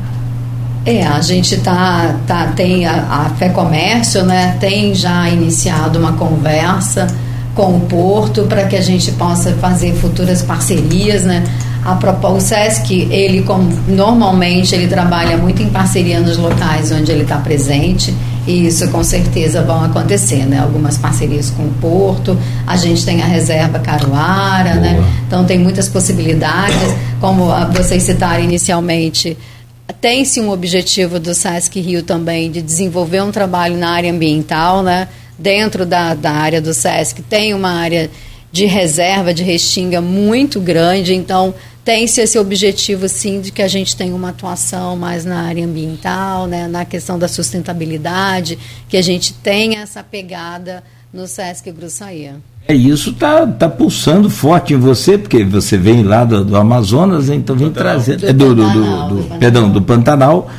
É, a gente tá, tá tem a, a Fé Comércio, né, tem já iniciado uma conversa com o Porto para que a gente possa fazer futuras parcerias, né? A o SESC, ele como normalmente ele trabalha muito em parceria nos locais onde ele está presente e isso com certeza vão acontecer, né? Algumas parcerias com o Porto, a gente tem a reserva Caruara, né? Boa. né? Então tem muitas possibilidades, como vocês citaram inicialmente, tem-se um objetivo do SESC Rio também de desenvolver um trabalho na área ambiental, né? Dentro da, da área do SESC tem uma área de reserva de restinga muito grande, então tem-se esse objetivo, sim, de que a gente tenha uma atuação mais na área ambiental, né, na questão da sustentabilidade, que a gente tenha essa pegada no Sesc Gruçaí. É, isso tá, tá pulsando forte em você, porque você vem lá do, do Amazonas, então vem trazendo. Do, é, do, do, do, do, perdão, do Pantanal.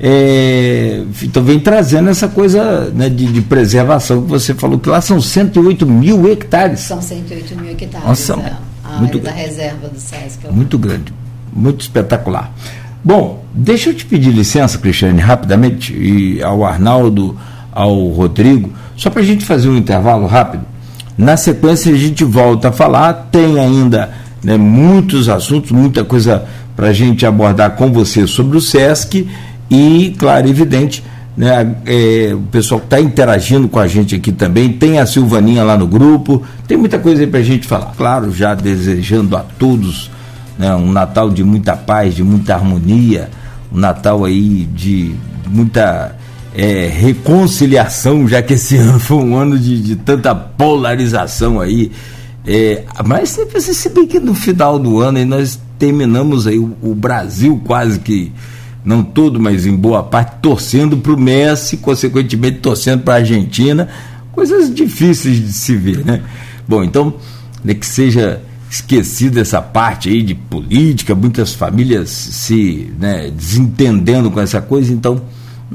É, então vem trazendo essa coisa né, de, de, preservação que você falou, que lá são 108 mil hectares. São 108 mil hectares. Nossa, é muito da reserva do SESC. Muito grande, muito espetacular. Bom, deixa eu te pedir licença, Cristiane, rapidamente, e ao Arnaldo, ao Rodrigo, só para a gente fazer um intervalo rápido. Na sequência a gente volta a falar, tem ainda né, muitos assuntos, muita coisa para a gente abordar com você sobre o SESC. E, claro, evidente, né, é, o pessoal que está interagindo com a gente aqui também, tem a Silvaninha lá no grupo, tem muita coisa aí para a gente falar. Claro, já desejando a todos né, um Natal de muita paz, de muita harmonia, um Natal aí de muita é, reconciliação, já que esse ano foi um ano de, de tanta polarização aí. É, mas sempre se bem que no final do ano aí nós terminamos aí o, o Brasil quase que não todo, mas em boa parte, torcendo para o Messi, consequentemente torcendo para a Argentina, coisas difíceis de se ver, né? Bom, então, né, que seja esquecida essa parte aí de política, muitas famílias se né, desentendendo com essa coisa, então,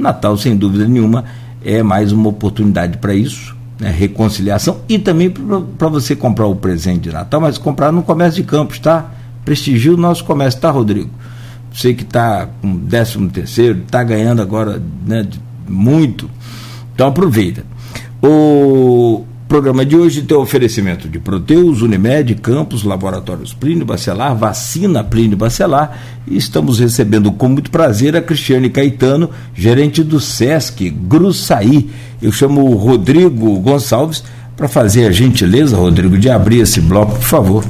Natal, sem dúvida nenhuma, é mais uma oportunidade para isso, né, reconciliação e também para você comprar o presente de Natal, mas comprar no comércio de campos, tá? Prestigie o nosso comércio, tá, Rodrigo? Você que está com 13 terceiro, está ganhando agora né, muito. Então aproveita. O programa de hoje tem oferecimento de Proteus, Unimed, Campos, Laboratórios Plínio Bacelar, Vacina Plínio Bacelar e estamos recebendo com muito prazer a Cristiane Caetano, gerente do SESC Gruçaí. Eu chamo o Rodrigo Gonçalves para fazer a gentileza, Rodrigo, de abrir esse bloco, por favor.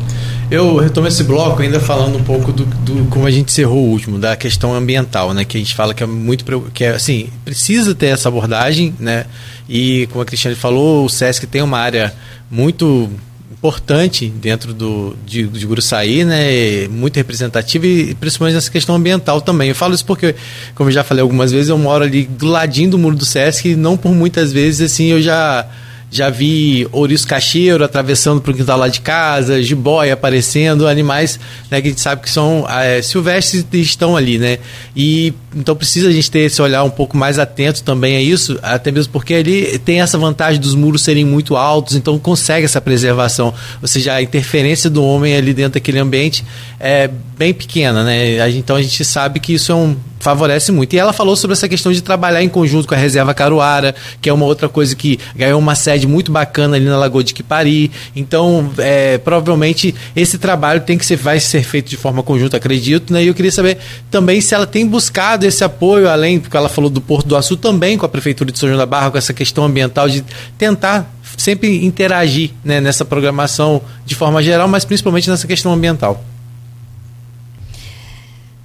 Eu retomo esse bloco ainda falando um pouco do, do, como a gente encerrou o último, da questão ambiental, né? Que a gente fala que é muito que é assim, precisa ter essa abordagem, né? E como a Cristiane falou, o SESC tem uma área muito importante dentro do, de, de Guruçaí, né? Muito representativa e principalmente nessa questão ambiental também. Eu falo isso porque, como eu já falei algumas vezes, eu moro ali do ladinho do muro do SESC e não por muitas vezes assim eu já já vi ouriço cacheiro atravessando para o quintal lá de casa, jiboia aparecendo, animais né, que a gente sabe que são é, silvestres e estão ali, né? E então precisa a gente ter esse olhar um pouco mais atento também a isso, até mesmo porque ali tem essa vantagem dos muros serem muito altos, então consegue essa preservação. Ou seja, a interferência do homem ali dentro daquele ambiente é bem pequena, né? Então a gente sabe que isso é um favorece muito. E ela falou sobre essa questão de trabalhar em conjunto com a Reserva Caruara, que é uma outra coisa que ganhou uma sede muito bacana ali na Lagoa de Quipari. Então, é, provavelmente esse trabalho tem que ser, vai ser feito de forma conjunta, acredito. Né? E eu queria saber também se ela tem buscado esse apoio, além, porque ela falou do Porto do Açu, também com a Prefeitura de São João da Barra, com essa questão ambiental, de tentar sempre interagir né, nessa programação de forma geral, mas principalmente nessa questão ambiental.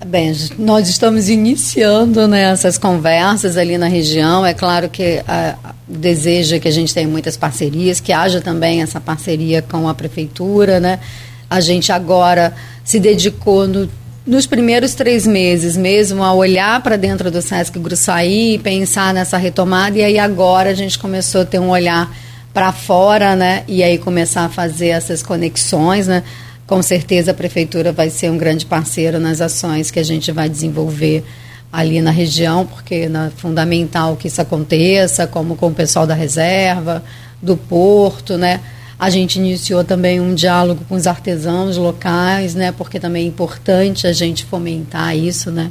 Bem, nós estamos iniciando né, essas conversas ali na região. É claro que a, deseja que a gente tenha muitas parcerias, que haja também essa parceria com a prefeitura. Né? A gente agora se dedicou no, nos primeiros três meses mesmo a olhar para dentro do Sesc Gruçaí e pensar nessa retomada. E aí agora a gente começou a ter um olhar para fora, né? E aí começar a fazer essas conexões, né? Com certeza a prefeitura vai ser um grande parceiro nas ações que a gente vai desenvolver ali na região, porque é fundamental que isso aconteça, como com o pessoal da reserva, do porto, né? A gente iniciou também um diálogo com os artesãos locais, né? Porque também é importante a gente fomentar isso, né?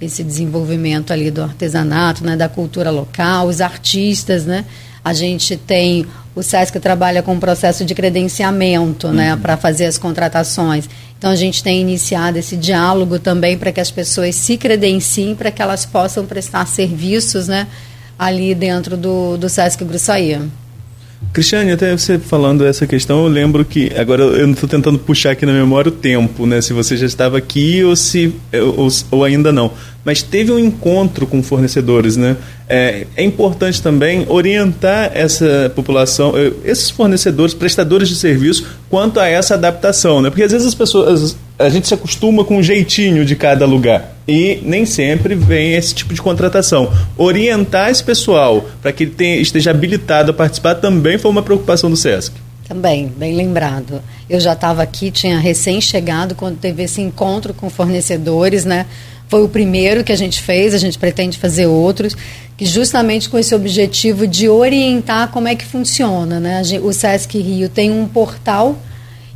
Esse desenvolvimento ali do artesanato, né? Da cultura local, os artistas, né? A gente tem o SESC trabalha com um processo de credenciamento, né, uhum. né, para fazer as contratações. Então a gente tem iniciado esse diálogo também para que as pessoas se credenciem para que elas possam prestar serviços, né, ali dentro do, do SESC Gruçaí. Cristiane, até você falando essa questão, eu lembro que, agora eu estou tentando puxar aqui na memória o tempo, né? Se você já estava aqui ou, se, ou, ou ainda não. Mas teve um encontro com fornecedores, né? É, é importante também orientar essa população, eh, esses fornecedores, prestadores de serviço, quanto a essa adaptação, né? Porque às vezes as pessoas, a gente se acostuma com o um jeitinho de cada lugar e nem sempre vem esse tipo de contratação. Orientar esse pessoal para que ele tenha, esteja habilitado a participar também foi uma preocupação do SESC. Também, bem lembrado. Eu já estava aqui, tinha recém-chegado quando teve esse encontro com fornecedores, né? Foi o primeiro que a gente fez, a gente pretende fazer outros, que justamente com esse objetivo de orientar como é que funciona, né? O SESC Rio tem um portal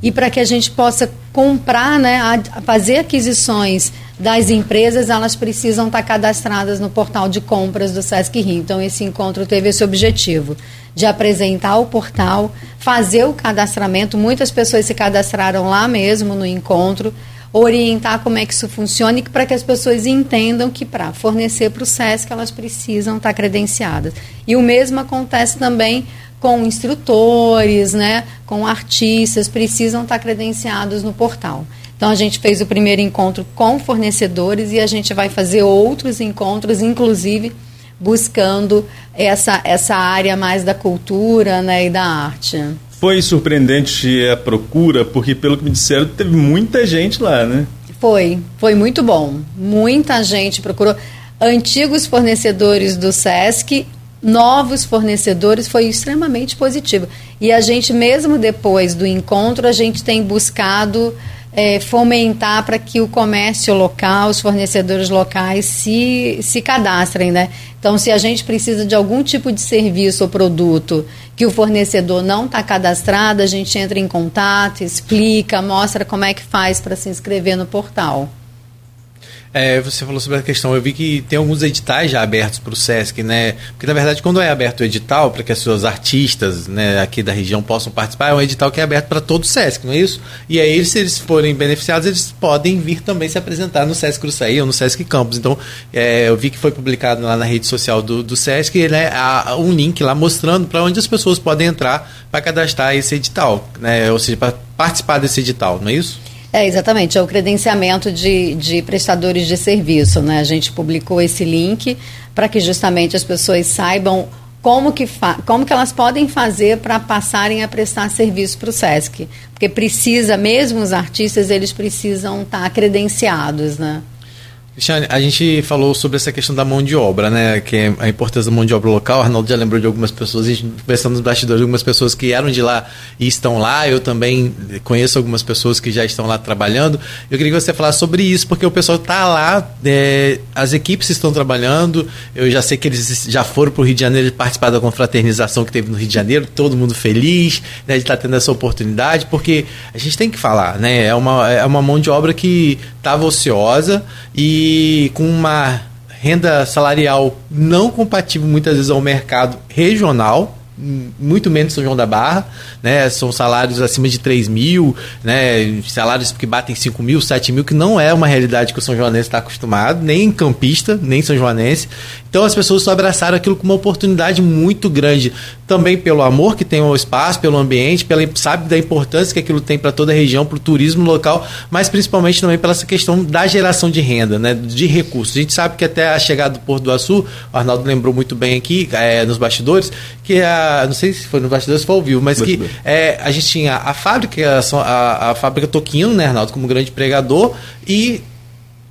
e para que a gente possa comprar, né, fazer aquisições das empresas, elas precisam estar cadastradas no portal de compras do Sesc Rio. Então, esse encontro teve esse objetivo de apresentar o portal, fazer o cadastramento. Muitas pessoas se cadastraram lá mesmo no encontro, orientar como é que isso funciona e para que as pessoas entendam que para fornecer para o SESC elas precisam estar credenciadas. E o mesmo acontece também com instrutores, né, com artistas, precisam estar credenciados no portal. Então a gente fez o primeiro encontro com fornecedores e a gente vai fazer outros encontros, inclusive buscando essa, essa área mais da cultura né, e da arte. Foi surpreendente a procura, porque pelo que me disseram, teve muita gente lá, né? Foi, foi muito bom. Muita gente procurou. Antigos fornecedores do SESC novos fornecedores foi extremamente positivo. E a gente, mesmo depois do encontro, a gente tem buscado é, fomentar para que o comércio local, os fornecedores locais se, se cadastrem, né? Então, se a gente precisa de algum tipo de serviço ou produto que o fornecedor não está cadastrado, a gente entra em contato, explica, mostra como é que faz para se inscrever no portal. É, você falou sobre a questão, eu vi que tem alguns editais já abertos para o SESC, né? Porque na verdade, quando é aberto o edital, para que as suas artistas né, aqui da região possam participar, é um edital que é aberto para todo o SESC, não é isso? E aí, se eles forem beneficiados, eles podem vir também se apresentar no SESC Cruçaí ou no SESC Campus. Então, é, eu vi que foi publicado lá na rede social do, do SESC né, um link lá mostrando para onde as pessoas podem entrar para cadastrar esse edital, né? Ou seja, para participar desse edital, não é isso? É, exatamente, é o credenciamento de, de prestadores de serviço. Né? A gente publicou esse link para que justamente as pessoas saibam como que, como que elas podem fazer para passarem a prestar serviço para o SESC. Porque precisa, mesmo os artistas, eles precisam estar tá credenciados, né? Cristiane, a gente falou sobre essa questão da mão de obra, né? Que é a importância da mão de obra local. O Arnaldo já lembrou de algumas pessoas, a gente conversando nos bastidores, algumas pessoas que eram de lá e estão lá. Eu também conheço algumas pessoas que já estão lá trabalhando. Eu queria que você falasse sobre isso, porque o pessoal está lá, é, as equipes estão trabalhando. Eu já sei que eles já foram para o Rio de Janeiro participar da confraternização que teve no Rio de Janeiro, todo mundo feliz né, de estar tendo essa oportunidade, porque a gente tem que falar, né? É uma, é uma mão de obra que estava ociosa e com uma renda salarial não compatível muitas vezes ao mercado regional, muito menos São João da Barra, né? São salários acima de 3 mil, né? Salários que batem 5 mil, 7 mil, que não é uma realidade que o São Joanense está acostumado, nem campista, nem São Joanense. Então as pessoas só abraçaram aquilo como uma oportunidade muito grande, também pelo amor que tem ao espaço, pelo ambiente, pela, sabe da importância que aquilo tem para toda a região, para o turismo local, mas principalmente também pela essa questão da geração de renda, né? De recursos. A gente sabe que até a chegada do Porto do Açu, o Arnaldo lembrou muito bem aqui, é, nos bastidores, que a, não sei se foi no bastidores ou foi ao vivo, mas que é, a gente tinha a fábrica, a, a fábrica Toquinho, né, Arnaldo, como grande pregador, e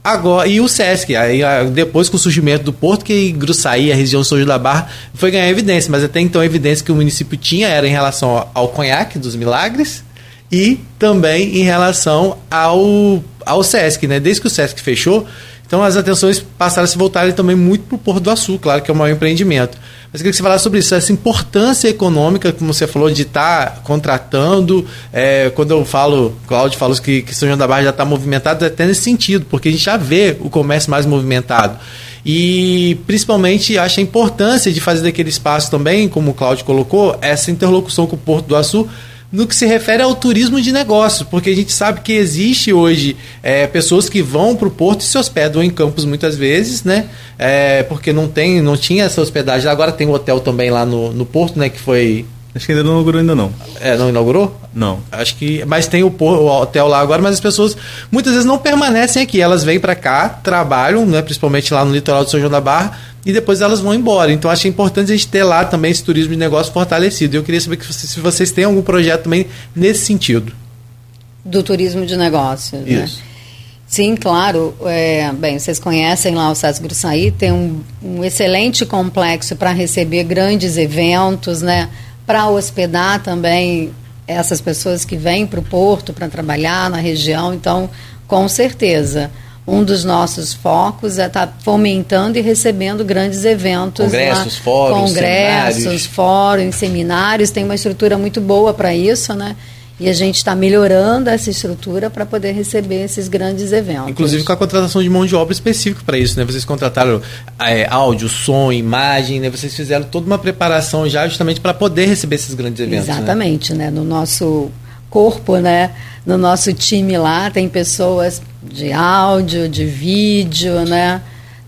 agora e o Sesc. Aí depois com o surgimento do Porto que Gruçaí a região João da Barra foi ganhar evidência. Mas até então a evidência que o município tinha era em relação ao, ao conhaque dos milagres e também em relação ao ao Sesc né? Desde que o Sesc fechou então as atenções passaram a se voltarem também muito para o Porto do Açul claro que é o maior empreendimento mas eu queria que você falasse sobre isso, essa importância econômica, como você falou, de estar tá contratando. É, quando eu falo, Cláudio falou que, que São João da Barra já está movimentado, é até nesse sentido, porque a gente já vê o comércio mais movimentado. E principalmente acho a importância de fazer daquele espaço também, como o Cláudio colocou, essa interlocução com o Porto do Açu no que se refere ao turismo de negócios, porque a gente sabe que existe hoje é, pessoas que vão para o porto e se hospedam em campos muitas vezes, né? É, porque não tem, não tinha essa hospedagem. Agora tem um hotel também lá no, no porto, né? Que foi Acho que ainda não inaugurou ainda não. É, não inaugurou? Não. Acho que, mas tem o, o, hotel lá agora, mas as pessoas muitas vezes não permanecem aqui. Elas vêm para cá, trabalham, né, principalmente lá no litoral de São João da Barra, e depois elas vão embora. Então acho importante a gente ter lá também esse turismo de negócio fortalecido. Eu queria saber que vocês, se vocês têm algum projeto também nesse sentido. Do turismo de negócio. Né? Isso. Né? Sim, claro. É, bem, vocês conhecem lá o SESC Gruçaí, tem um, um excelente complexo para receber grandes eventos, né? Para hospedar também essas pessoas que vêm para o porto para trabalhar na região. Então, com certeza um dos nossos focos é estar tá fomentando e recebendo grandes eventos. Congressos, lá, fóruns, Congressos, seminários. fóruns, seminários. Tem uma estrutura muito boa para isso, né? E a gente está melhorando essa estrutura para poder receber esses grandes eventos. Inclusive com a contratação de mão de obra específica para isso, né? Vocês contrataram é, áudio, som, imagem, né? Vocês fizeram toda uma preparação já justamente para poder receber esses grandes eventos. Né? Exatamente, né? né? No nosso corpo, né? No nosso time lá tem pessoas de áudio, de vídeo, né?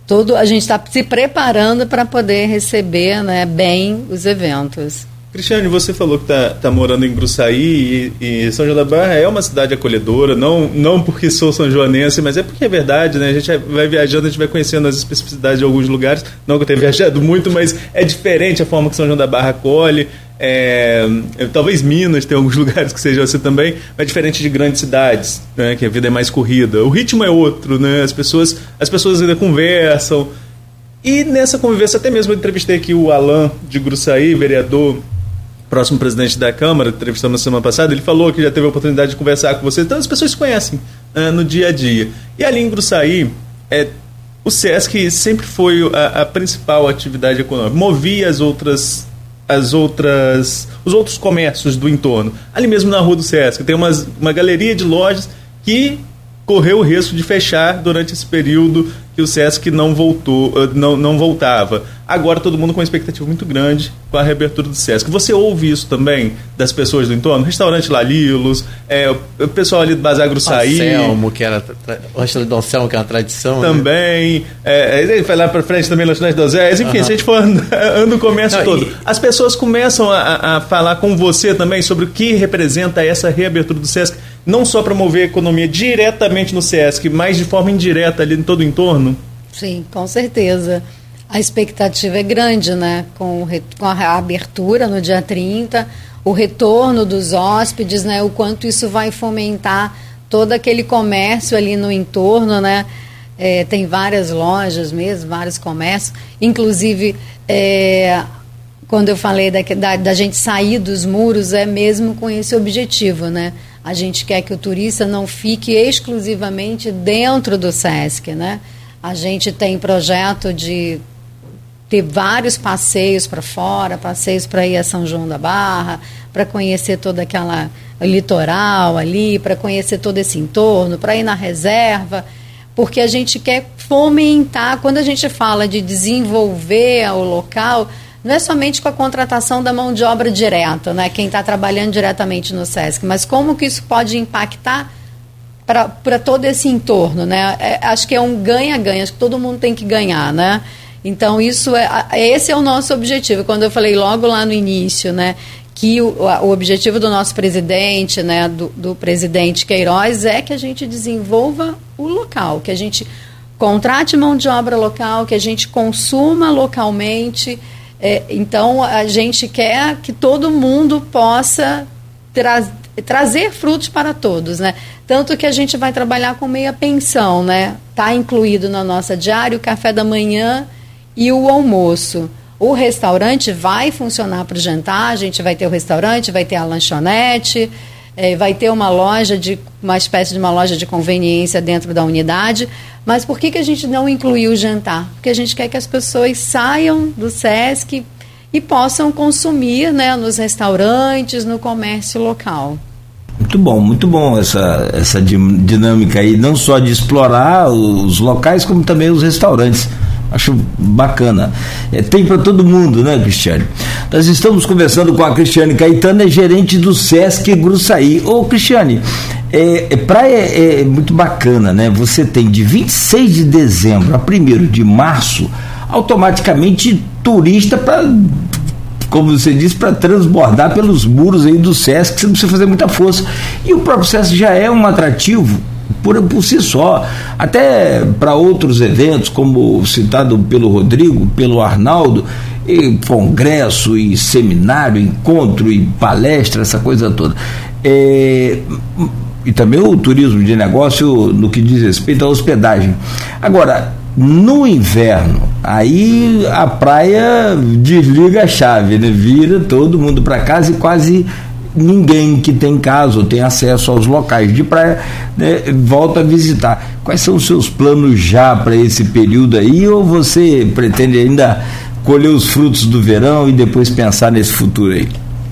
Tudo a gente está se preparando para poder receber, né, bem os eventos. Cristiane, você falou que está tá morando em Gruçaí e, e, São João da Barra é uma cidade acolhedora, não, não porque sou são joanense, mas é porque é verdade, né? A gente vai viajando, a gente vai conhecendo as especificidades de alguns lugares. Não que eu tenha viajado muito, mas é diferente a forma que São João da Barra acolhe. É, talvez Minas tenha alguns lugares que seja assim também, mas diferente de grandes cidades, né, que a vida é mais corrida. O ritmo é outro, né? As pessoas, as pessoas ainda conversam. E nessa convivência, até mesmo eu entrevistei aqui o Alain de Gruçaí, vereador próximo presidente da Câmara, entrevistamos na semana passada, ele falou que já teve a oportunidade de conversar com você. Então as pessoas se conhecem uh, no dia a dia. E ali em Gruçaí, é, o SESC sempre foi a, a, principal atividade econômica, movia as outras as outras os outros comércios do entorno. Ali mesmo na rua do SESC tem umas, uma galeria de lojas que correu o risco de fechar durante esse período que o SESC não voltou, eh, não, não voltava. Agora todo mundo com uma expectativa muito grande com a reabertura do SESC. Você ouve isso também das pessoas do entorno? Restaurante Lalilos, é, o pessoal ali do Bazar Gruçaí. Anselmo, que era o restaurante do Anselmo, que é uma tradição. Né? Também. Né? É, ele foi lá para frente também, lanchonete do Zé. Enfim, uhum. se a gente for anda o comércio não, todo. E... As pessoas começam a, a falar com você também sobre o que representa essa reabertura do SESC não só promover a economia diretamente no SESC, mas de forma indireta ali em todo o entorno? Sim, com certeza. A expectativa é grande, né? Com, com a abertura no dia 30, o retorno dos hóspedes, né? O quanto isso vai fomentar todo aquele comércio ali no entorno, né? é, tem várias lojas mesmo, vários comércios, inclusive é, quando eu falei da, da, da, gente sair dos muros é mesmo com esse objetivo, né? A gente quer que o turista não fique exclusivamente dentro do SESC, né? A gente tem projeto de ter vários passeios para fora, passeios para ir a São João da Barra, para conhecer toda aquela litoral ali, para conhecer todo esse entorno, para ir na reserva, porque a gente quer fomentar, quando a gente fala de desenvolver o local, não é somente com a contratação da mão de obra direta, né, quem está trabalhando diretamente no SESC, mas como que isso pode impactar para todo esse entorno, né? É, acho que é um ganha-ganha, acho que todo mundo tem que ganhar, né? Então isso é esse é o nosso objetivo. Quando eu falei logo lá no início, né, que o, o objetivo do nosso presidente, né, do, do presidente Queiroz é que a gente desenvolva o local, que a gente contrate mão de obra local, que a gente consuma localmente. É, então a gente quer que todo mundo possa trazer frutos para todos, né? Tanto que a gente vai trabalhar com meia pensão, né? Está incluído na nossa diária o café da manhã e o almoço. O restaurante vai funcionar para o jantar, a gente vai ter o restaurante, vai ter a lanchonete, é, vai ter uma loja de uma espécie de uma loja de conveniência dentro da unidade. Mas por que, que a gente não incluiu o jantar? Porque a gente quer que as pessoas saiam do SESC e possam consumir né, nos restaurantes, no comércio local. Muito bom, muito bom essa, essa dinâmica aí, não só de explorar os locais, como também os restaurantes. Acho bacana. É, tem para todo mundo, né, Cristiane? Nós estamos conversando com a Cristiane Caetano, é gerente do Sesc Gruçaí. Ô, Cristiane, é, é, praia é, é muito bacana, né? Você tem de 26 de dezembro a 1 de março, automaticamente turista para como você disse, para transbordar pelos muros aí do SESC, você não precisa fazer muita força. E o próprio SESC já é um atrativo por, por si só. Até para outros eventos, como citado pelo Rodrigo, pelo Arnaldo, e congresso e seminário, encontro e palestra, essa coisa toda. É, e também o turismo de negócio no que diz respeito à hospedagem. Agora, no inverno, aí a praia desliga a chave, né? vira todo mundo para casa e quase ninguém que tem casa ou tem acesso aos locais de praia né, volta a visitar. Quais são os seus planos já para esse período aí? Ou você pretende ainda colher os frutos do verão e depois pensar nesse futuro aí?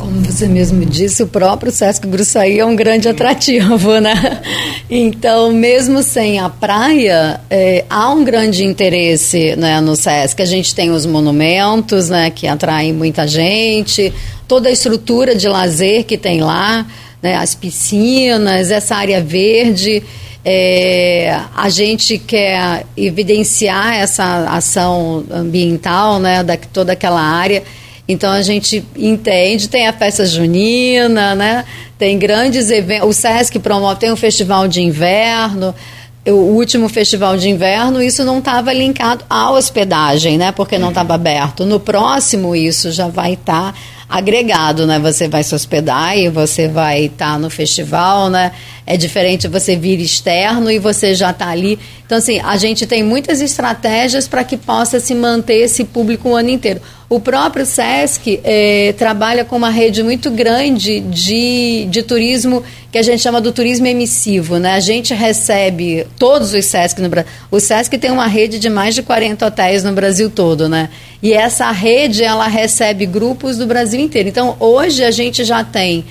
Como você mesmo disse, o próprio Sesc Gruçaí é um grande atrativo, né? Então, mesmo sem a praia, é, há um grande interesse né, no Sesc. A gente tem os monumentos, né, que atraem muita gente, toda a estrutura de lazer que tem lá, né, as piscinas, essa área verde. É, a gente quer evidenciar essa ação ambiental, né, da toda aquela área. Então a gente entende, tem a festa junina, né? Tem grandes eventos. O SESC promove, tem o festival de inverno. O último festival de inverno, isso não estava linkado à hospedagem, né? Porque não estava aberto. No próximo, isso já vai estar. Tá agregado, né? Você vai se hospedar e você vai estar tá no festival, né? É diferente você vir externo e você já está ali. Então, assim, a gente tem muitas estratégias para que possa se manter esse público o ano inteiro. O próprio SESC eh, trabalha com uma rede muito grande de, de turismo que a gente chama do turismo emissivo. Né? A gente recebe todos os SESC no Brasil. O SESC tem uma rede de mais de 40 hotéis no Brasil todo. Né? E essa rede ela recebe grupos do Brasil inteiro. Então, hoje a gente já tem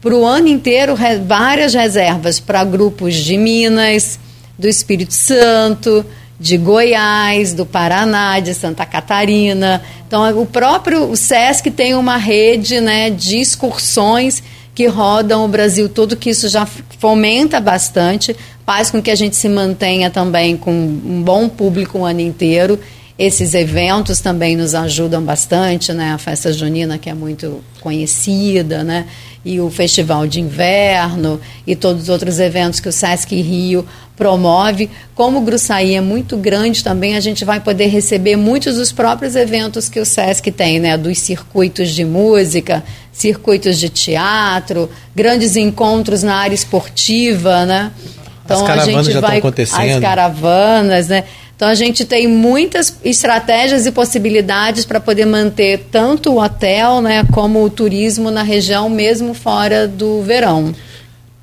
para o ano inteiro várias reservas para grupos de Minas, do Espírito Santo, de Goiás, do Paraná, de Santa Catarina. Então, o próprio o SESC tem uma rede né, de excursões que rodam o Brasil todo, que isso já fomenta bastante, faz com que a gente se mantenha também com um bom público o ano inteiro. Esses eventos também nos ajudam bastante, né? A festa junina, que é muito conhecida, né? e o Festival de Inverno e todos os outros eventos que o Sesc Rio promove. Como o Gruçaí é muito grande também, a gente vai poder receber muitos dos próprios eventos que o Sesc tem, né? Dos circuitos de música, circuitos de teatro, grandes encontros na área esportiva, né? Então as a gente já vai acontecendo. as caravanas, né? Então a gente tem muitas estratégias e possibilidades para poder manter tanto o hotel, né, como o turismo na região mesmo fora do verão.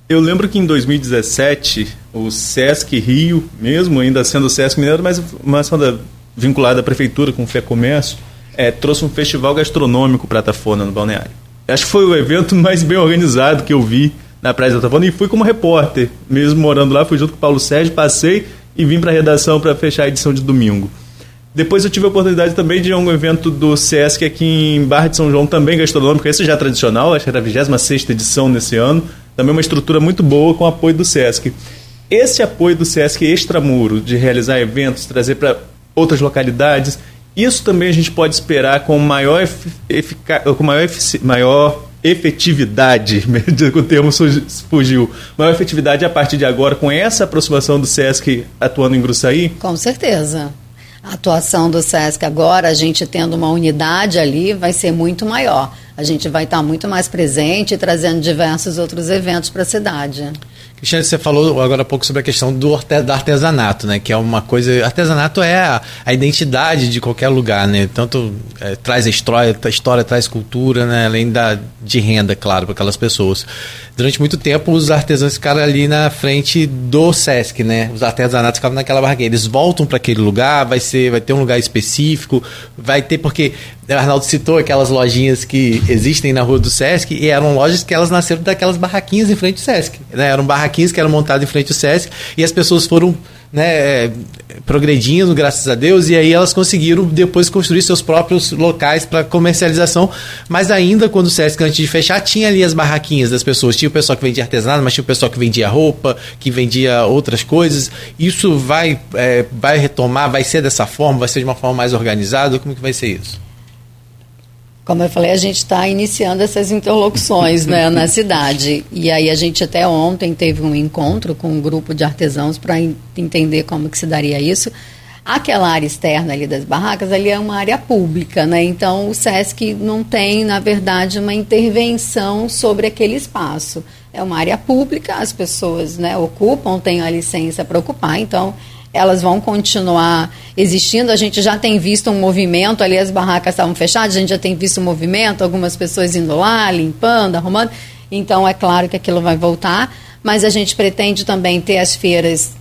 Eu lembro que em 2017 o Sesc Rio, mesmo ainda sendo o Sesc Mineiro, mas mas vinculada à prefeitura com o Fé Comércio, é, trouxe um festival gastronômico para Tafona no balneário. Acho que foi o evento mais bem organizado que eu vi na Praia da Tafona e fui como repórter, mesmo morando lá, fui junto com o Paulo Sérgio, passei e vim para a redação para fechar a edição de domingo. Depois eu tive a oportunidade também de ir a um evento do SESC aqui em Barra de São João, também gastronômico, esse já é tradicional, acho que era a 26 edição nesse ano, também uma estrutura muito boa com apoio do SESC. Esse apoio do SESC extramuro, de realizar eventos, trazer para outras localidades, isso também a gente pode esperar com maior, efica com maior, maior efetividade, o termo fugiu, maior efetividade a partir de agora com essa aproximação do SESC atuando em Gruçaí? Com certeza. A atuação do SESC agora, a gente tendo uma unidade ali, vai ser muito maior. A gente vai estar muito mais presente, trazendo diversos outros eventos para a cidade. Cristiane, você falou agora há pouco sobre a questão do, artesanato, né? Que é uma coisa. Artesanato é a, a identidade de qualquer lugar, né? Tanto é, traz a história, a história traz cultura, né? Além da, de renda, claro, para aquelas pessoas. Durante muito tempo, os artesãos ficaram ali na frente do Sesc, né? Os artesanatos ficavam naquela barraquinha. Eles voltam para aquele lugar, vai ser, vai ter um lugar específico, vai ter porque o Arnaldo citou aquelas lojinhas que existem na rua do Sesc e eram lojas que elas nasceram daquelas barraquinhas em frente ao Sesc, né? Eram barraquinhas que eram montadas em frente ao Sesc e as pessoas foram né, é, progredindo, graças a Deus, e aí elas conseguiram depois construir seus próprios locais para comercialização. Mas ainda quando o Sesc, antes de fechar, tinha ali as barraquinhas das pessoas. Tinha o pessoal que vendia artesanato, mas tinha o pessoal que vendia roupa, que vendia outras coisas. Isso vai, é, vai retomar, vai ser dessa forma, vai ser de uma forma mais organizada? Como que vai ser isso? Como eu falei, a gente está iniciando essas interlocuções né, na cidade. E aí a gente até ontem teve um encontro com um grupo de artesãos para entender como que se daria isso. Aquela área externa ali das barracas, ali é uma área pública, né? Então o SESC não tem, na verdade, uma intervenção sobre aquele espaço. É uma área pública, as pessoas né, ocupam, têm a licença para ocupar, então elas vão continuar existindo. A gente já tem visto um movimento, ali as barracas estavam fechadas, a gente já tem visto um movimento, algumas pessoas indo lá, limpando, arrumando. Então é claro que aquilo vai voltar, mas a gente pretende também ter as feiras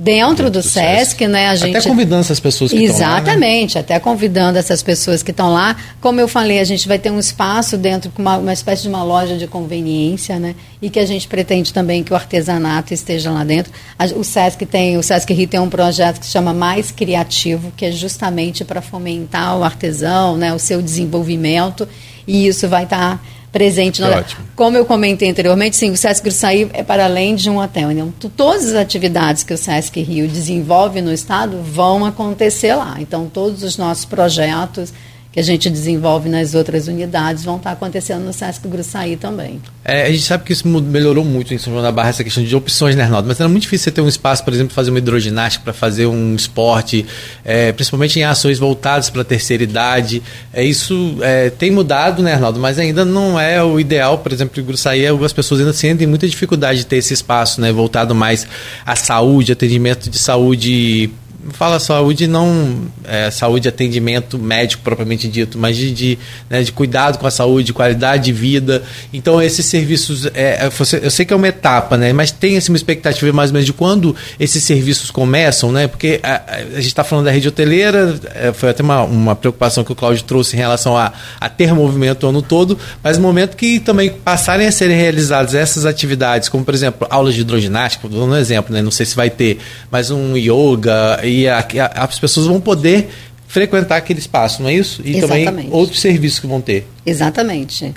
dentro do, do SESC, SESC, né? A gente até convidando essas pessoas que exatamente, lá, né? até convidando essas pessoas que estão lá. Como eu falei, a gente vai ter um espaço dentro uma, uma, espécie de uma loja de conveniência, né? E que a gente pretende também que o artesanato esteja lá dentro. A, o SESC tem, o SESC Rio tem um projeto que se chama Mais Criativo, que é justamente para fomentar o artesão, né? O seu desenvolvimento e isso vai estar tá presente. No... Como eu comentei anteriormente, sim, o Sesc Gruçaí é para além de um hotel. Então, todas as atividades que o Sesc Rio desenvolve no estado vão acontecer lá. Então, todos os nossos projetos que a gente desenvolve nas outras unidades vão estar acontecendo no Sesc Gruçaí também. É, a gente sabe que isso melhorou muito em São João da Barra, essa questão de opções, né, Arnaldo? Mas era muito difícil você ter um espaço, por exemplo, fazer uma hidroginástica, para fazer um esporte, é, principalmente em ações voltadas para a terceira idade. É, isso é, tem mudado, né, Arnaldo? Mas ainda não é o ideal, por exemplo, em Gruçaí, algumas pessoas ainda sentem muita dificuldade de ter esse espaço, né, voltado mais à saúde, atendimento de saúde fala saúde não é, saúde atendimento médico propriamente dito, mas de, de, né, de cuidado com a saúde, qualidade de vida. Então esses serviços, é, é eu sei que é uma etapa, né, mas tem assim, uma expectativa mais ou menos de quando esses serviços começam, né? Porque a, a gente está falando da rede hoteleira, é, foi até uma, uma preocupação que o Cláudio trouxe em relação a, a ter movimento o ano todo, mas no momento que também passarem a serem realizadas essas atividades, como por exemplo aulas de hidroginástica, dando um exemplo, né? Não sei se vai ter, mas um yoga e a, a, as pessoas vão poder frequentar aquele espaço, não é isso? E Exatamente. também outros serviços que vão ter. Exatamente.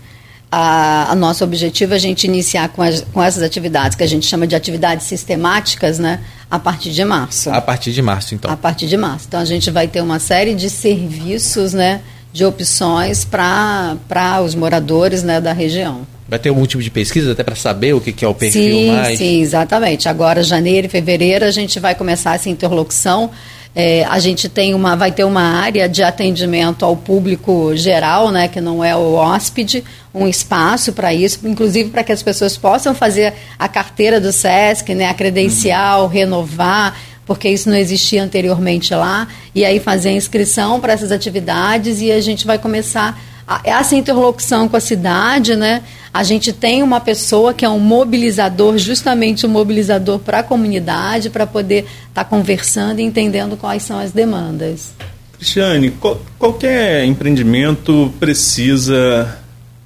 A, a nosso objetivo é a gente iniciar com, as, com essas atividades, que a gente chama de atividades sistemáticas, né? A partir de março. A partir de março, então. A partir de março. Então a gente vai ter uma série de serviços, né? De opções para os moradores né, da região. Vai ter algum tipo de pesquisa até para saber o que, que, é o perfil sim, mais? Sim, exatamente. Agora, janeiro e fevereiro, a gente vai começar essa interlocução É, a gente tem uma, vai ter uma área de atendimento ao público geral, né, que não é o hóspede, um espaço para isso, inclusive para que as pessoas possam fazer a carteira do SESC, né, a credencial, uhum. renovar, porque isso não existia anteriormente lá, e aí fazer a inscrição para essas atividades e a gente vai começar essa interlocução com a cidade, né? A gente tem uma pessoa que é um mobilizador, justamente um mobilizador para a comunidade, para poder estar tá conversando e entendendo quais são as demandas. Cristiane, qualquer empreendimento precisa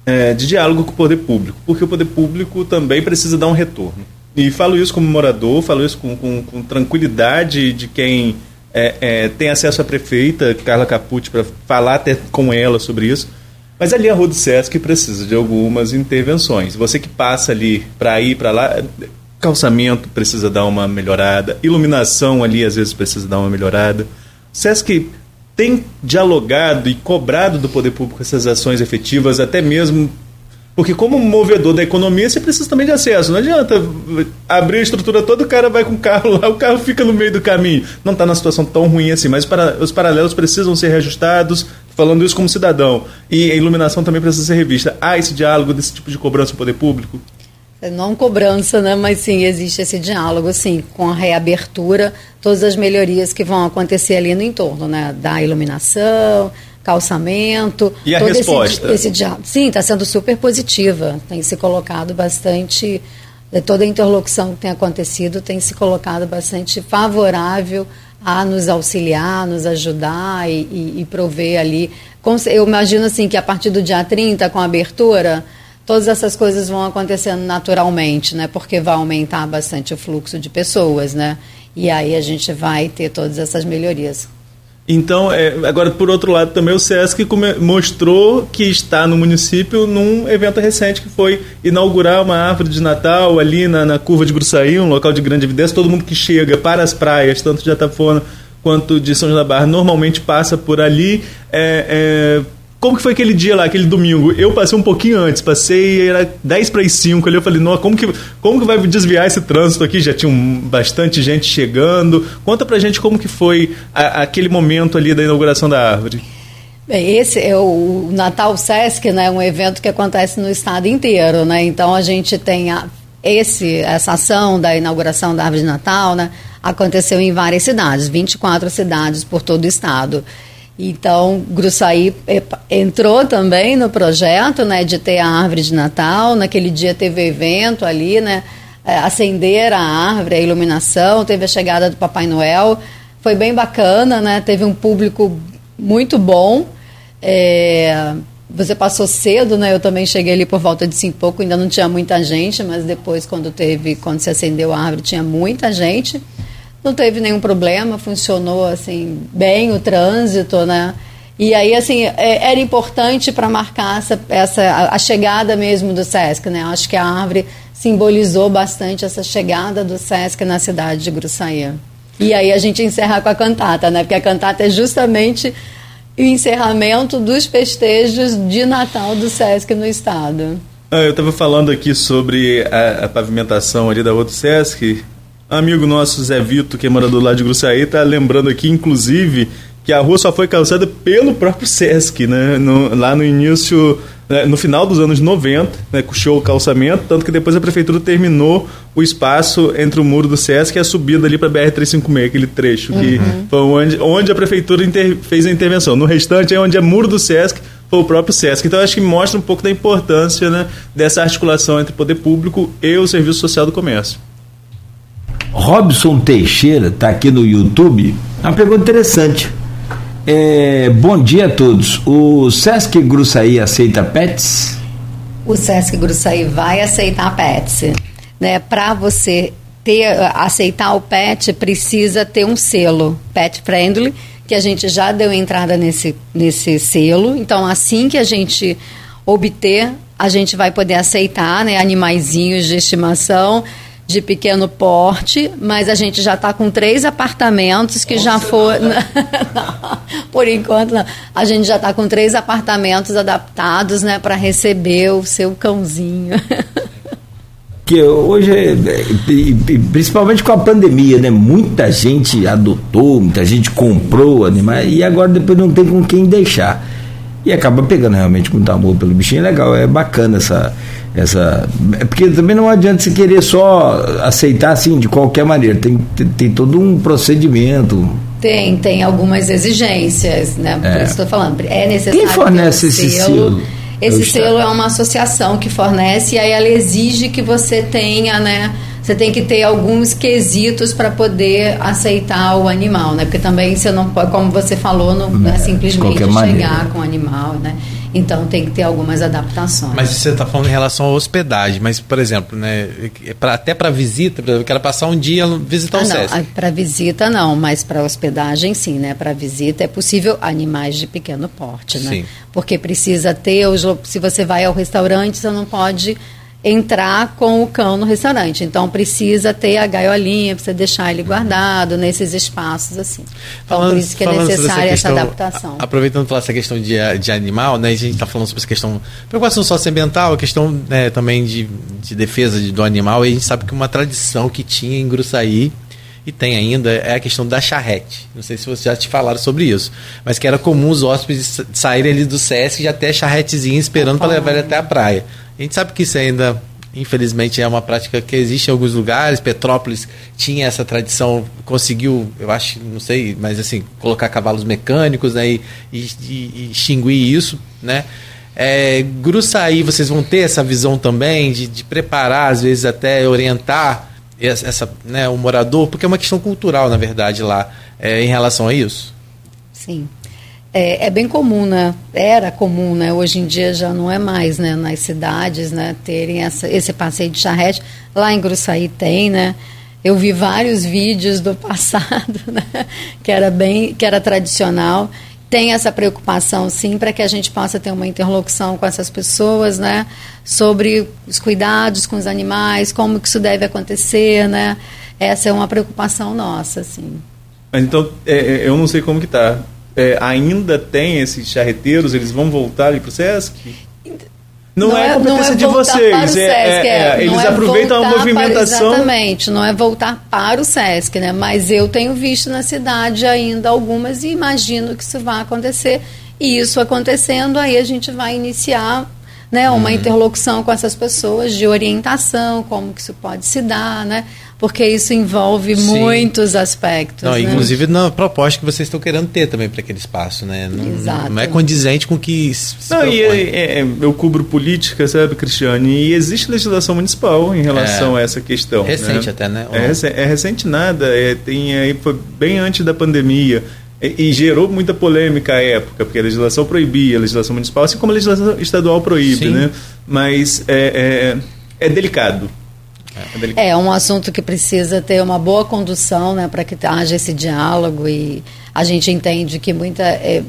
é, de diálogo com o poder público, porque o poder público também precisa dar um retorno. E falo isso como morador, falo isso com, com, com tranquilidade de quem é, é, tem acesso à prefeita, Carla Capucci, para falar até com ela sobre isso. Mas ali a Rua do Sesc precisa de algumas intervenções. Você que passa ali para ir para lá, calçamento precisa dar uma melhorada, iluminação ali às vezes precisa dar uma melhorada. O Sesc tem dialogado e cobrado do poder público essas ações efetivas, até mesmo porque como movedor da economia, você precisa também de acesso. Não adianta abrir a estrutura toda, o cara vai com o carro lá, o carro fica no meio do caminho. Não está na situação tão ruim assim, mas para, os paralelos precisam ser reajustados, falando isso como cidadão. E a iluminação também precisa ser revista. Há esse diálogo desse tipo de cobrança do poder público? É, não cobrança, né? mas sim, existe esse diálogo, sim, com a reabertura, todas as melhorias que vão acontecer ali no entorno, né? Da iluminação, calçamento. E a resposta? Esse, esse, sim, está sendo super positiva. Tem se colocado bastante. Eh, toda a interlocução que tem acontecido tem se colocado bastante favorável a nos auxiliar, nos ajudar e, e, e prover ali. Eu imagino assim que a partir do dia 30, com a abertura, todas essas coisas vão acontecendo naturalmente, né? Porque vai aumentar bastante o fluxo de pessoas, né? E aí a gente vai ter todas essas melhorias. Então, é, agora, por outro lado, também o SESC mostrou que está no município num evento recente que foi inaugurar uma árvore de Natal ali na, na curva de Gruçaí, um local de grande evidência. Todo mundo que chega para as praias, tanto de Atafona quanto de São João da Barra, normalmente passa por ali. É, é, como que foi aquele dia lá, aquele domingo? Eu passei um pouquinho antes, passei, era 10 para as 5 ali, eu falei, não, como que, como que vai desviar esse trânsito aqui? Já tinha um, bastante gente chegando. Conta pra gente como que foi a, aquele momento ali da inauguração da árvore. Bem, esse é o Natal Sesc, né, um evento que acontece no estado inteiro, né? Então a gente tem a, esse essa ação da inauguração da árvore de Natal, né, aconteceu em várias cidades, 24 cidades por todo o estado. Então, Gruçaí entrou também no projeto, né, de ter a árvore de Natal. Naquele dia teve evento ali, né, é, acender a árvore, a iluminação, teve a chegada do Papai Noel. Foi bem bacana, né, teve um público muito bom. É, você passou cedo, né? Eu também cheguei ali por volta de cinco pouco, ainda não tinha muita gente, mas depois quando teve, quando se acendeu a árvore, tinha muita gente não teve nenhum problema, funcionou assim bem o trânsito, né? E aí, assim, é, era importante para marcar essa, essa a, a, chegada mesmo do SESC, né? Acho que a árvore simbolizou bastante essa chegada do SESC na cidade de Gruçaí. E aí a gente encerra com a cantata, né? Porque a cantata é justamente o encerramento dos festejos de Natal do SESC no estado. Ah, eu estava falando aqui sobre a, a, pavimentação ali da outra SESC Amigo nosso Zé Vito, que é morador lá de Gruçaí, tá lembrando aqui, inclusive, que a rua só foi calçada pelo próprio Sesc, né? No, lá no início, né? no final dos anos 90, né? Puxou o calçamento, tanto que depois a prefeitura terminou o espaço entre o muro do Sesc e a subida ali para BR-356, aquele trecho, uhum. que foi onde, onde a prefeitura inter, fez a intervenção. No restante é onde é muro do Sesc, foi o próprio Sesc. Então acho que mostra um pouco da importância né, dessa articulação entre o poder público e o serviço social do comércio. Robson Teixeira está aqui no YouTube. Uma pergunta interessante. É, bom dia a todos. O Sesc Gruçaí aceita pets? O Sesc Gruçaí vai aceitar pets. Né? Para você ter, aceitar o pet, precisa ter um selo pet friendly, que a gente já deu entrada nesse, nesse selo. Então, assim que a gente obter, a gente vai poder aceitar né, animaizinhos de estimação de pequeno porte, mas a gente já está com três apartamentos que Nossa, já foram. por enquanto, não. A gente já está com três apartamentos adaptados né, para receber o seu cãozinho. que hoje, é, principalmente com a pandemia, né? Muita gente adotou, muita gente comprou animais e agora depois não tem com quem deixar. E acaba pegando realmente muito amor pelo bichinho. É legal, é bacana essa. Essa porque também não adianta você querer só aceitar assim de qualquer maneira. Tem, tem, tem todo um procedimento. Tem, tem algumas exigências, né? Por é. isso estou falando. É necessário. Quem fornece esse selo? Esse selo é uma associação que fornece e aí ela exige que você tenha, né? Você tem que ter alguns quesitos para poder aceitar o animal, né? Porque também você não pode, como você falou, não, não é, simplesmente chegar com o animal, né? Então tem que ter algumas adaptações. Mas você está falando em relação à hospedagem, mas por exemplo, né, pra, até para visita, eu quero passar um dia visitar ah, o não, Para visita não, mas para hospedagem sim, né? Para visita é possível animais de pequeno porte, né? Sim. Porque precisa ter, se você vai ao restaurante, você não pode entrar com o cão no restaurante. Então precisa ter a gaiolinha, precisa deixar ele guardado nesses espaços assim. Então falando, por isso que é necessária essa adaptação. aproveitando falar essa questão de, de animal, né? A gente está falando sobre essa questão preocupação socioambiental, a questão né, também de, de defesa de, do animal. E a gente sabe que uma tradição que tinha em Gruçaí e tem ainda é a questão da charrete. Não sei se vocês já te falaram sobre isso, mas que era comum os hóspedes saírem ali do SESC já ter a charretezinha esperando para levar ele até a praia. A gente sabe que isso ainda, infelizmente, é uma prática que existe em alguns lugares. Petrópolis tinha essa tradição, conseguiu, eu acho, não sei, mas assim, colocar cavalos mecânicos né, e, e, e extinguir isso, né? É, Gruçaí, vocês vão ter essa visão também de, de preparar, às vezes até orientar essa, né, o morador, porque é uma questão cultural, na verdade, lá, é, em relação a isso? Sim é, é, bem comum, né? Era comum, né? Hoje em dia já não é mais, né? Nas cidades, né? Terem essa, esse passeio de charrete. Lá em Gruçaí tem, né? Eu vi vários vídeos do passado, né? Que era bem, que era tradicional. Tem essa preocupação, sim, para que a gente possa ter uma interlocução com essas pessoas, né? Sobre os cuidados com os animais, como que isso deve acontecer, né? Essa é uma preocupação nossa, sim. Mas então, é, é eu não sei como que está é, ainda tem esses charreteiros, eles vão voltar ali para o Sesc? Não, não é, é competência é de vocês, é, é, é, eles aproveitam a movimentação. Para, exatamente, não é voltar para o SESC, né? Mas eu tenho visto na cidade ainda algumas e imagino que isso vai acontecer. E isso acontecendo, aí a gente vai iniciar né, uma uhum. interlocução com essas pessoas de orientação, como que isso pode se dar, né? Porque isso envolve Sim. muitos aspectos. Não, né? Inclusive na proposta que vocês estão querendo ter também para aquele espaço, né? Não, Exato. não é condizente com o que se Não, e é, é, eu cubro política, sabe, Cristiane, e existe legislação municipal em relação é. a essa questão. Recente né? até, né? É, recente, é recente nada, é, tem aí foi bem antes da pandemia. E, e, gerou muita polêmica à época, porque a legislação proibia, a legislação municipal, assim como a legislação estadual proíbe, Sim. né? Mas é, é, é delicado. É, é um assunto que precisa ter uma boa condução, né, para que haja esse diálogo e a gente entende que muita é,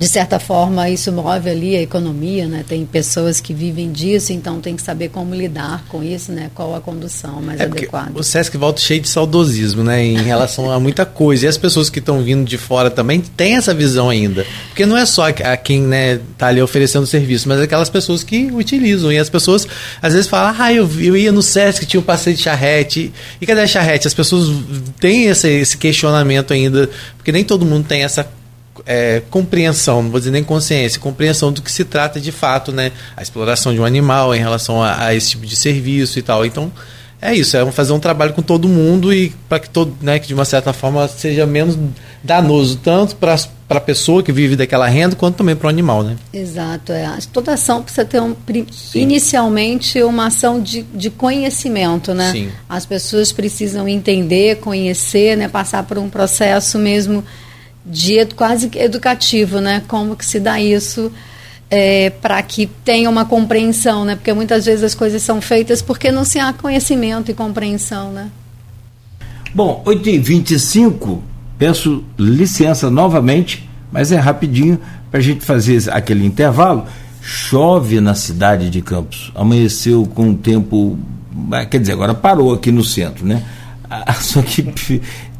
de certa forma isso move ali a economia, né? Tem pessoas que vivem disso, então tem que saber como lidar com isso, né? Qual a condução mais é adequada. O Sesc volta cheio de saudosismo, né? Em relação a muita coisa. E as pessoas que estão vindo de fora também têm essa visão ainda. Porque não é só a quem né, tá ali oferecendo serviço, mas aquelas pessoas que utilizam. E as pessoas às vezes falam, ah, eu, eu ia no Sesc, tinha um passeio de charrete. E cadê a charrete? As pessoas têm esse, esse questionamento ainda, porque nem todo mundo tem essa é, compreensão, não vou dizer nem consciência, compreensão do que se trata de fato, né? A exploração de um animal em relação a, a esse tipo de serviço e tal. Então, é isso, é fazer um trabalho com todo mundo e para que todo, né, que de uma certa forma seja menos danoso tanto para para a pessoa que vive daquela renda quanto também para o animal, né? Exato, é. Toda ação precisa ter um, inicialmente uma ação de, de conhecimento, né? Sim. As pessoas precisam entender, conhecer, né, passar por um processo mesmo de quase educativo, né? Como que se dá isso é, para que tenha uma compreensão, né? Porque muitas vezes as coisas são feitas porque não se há conhecimento e compreensão, né? Bom, 8h25, peço licença novamente, mas é rapidinho para a gente fazer aquele intervalo. Chove na cidade de Campos, amanheceu com um tempo, quer dizer, agora parou aqui no centro, né? Só que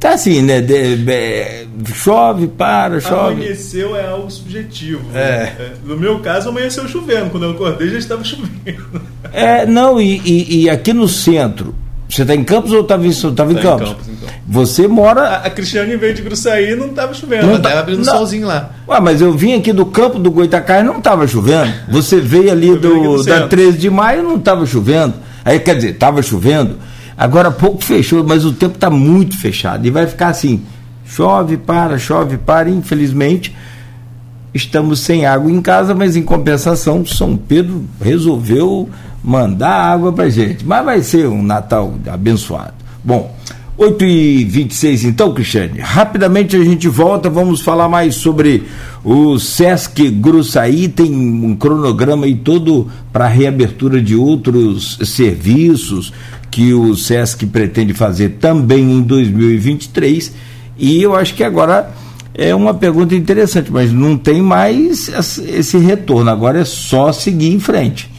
tá assim, né? De, de, chove, para, chove. Amanheceu é algo subjetivo. É. Né? No meu caso, amanheceu chovendo. Quando eu acordei, já estava chovendo. É, não, e, e, e aqui no centro, você está em Campos ou estava em, tava em, tá Campos? em Campos? Então. Você mora. A, a Cristiane veio de Gruçaí não estava chovendo. Não estava abrindo não. solzinho lá. Ué, mas eu vim aqui do campo do Goitacai e não estava chovendo. Você veio ali do, do da 13 de maio não estava chovendo. Aí quer dizer, estava chovendo. Agora pouco fechou, mas o tempo está muito fechado. E vai ficar assim: chove, para, chove, para. Infelizmente, estamos sem água em casa, mas em compensação, São Pedro resolveu mandar água para gente. Mas vai ser um Natal abençoado. Bom, 8 e 26 então, Cristiane. Rapidamente a gente volta, vamos falar mais sobre o Sesc Gruçaí. Tem um cronograma aí todo para reabertura de outros serviços que o Sesc pretende fazer também em 2023. E eu acho que agora é uma pergunta interessante, mas não tem mais esse retorno, agora é só seguir em frente.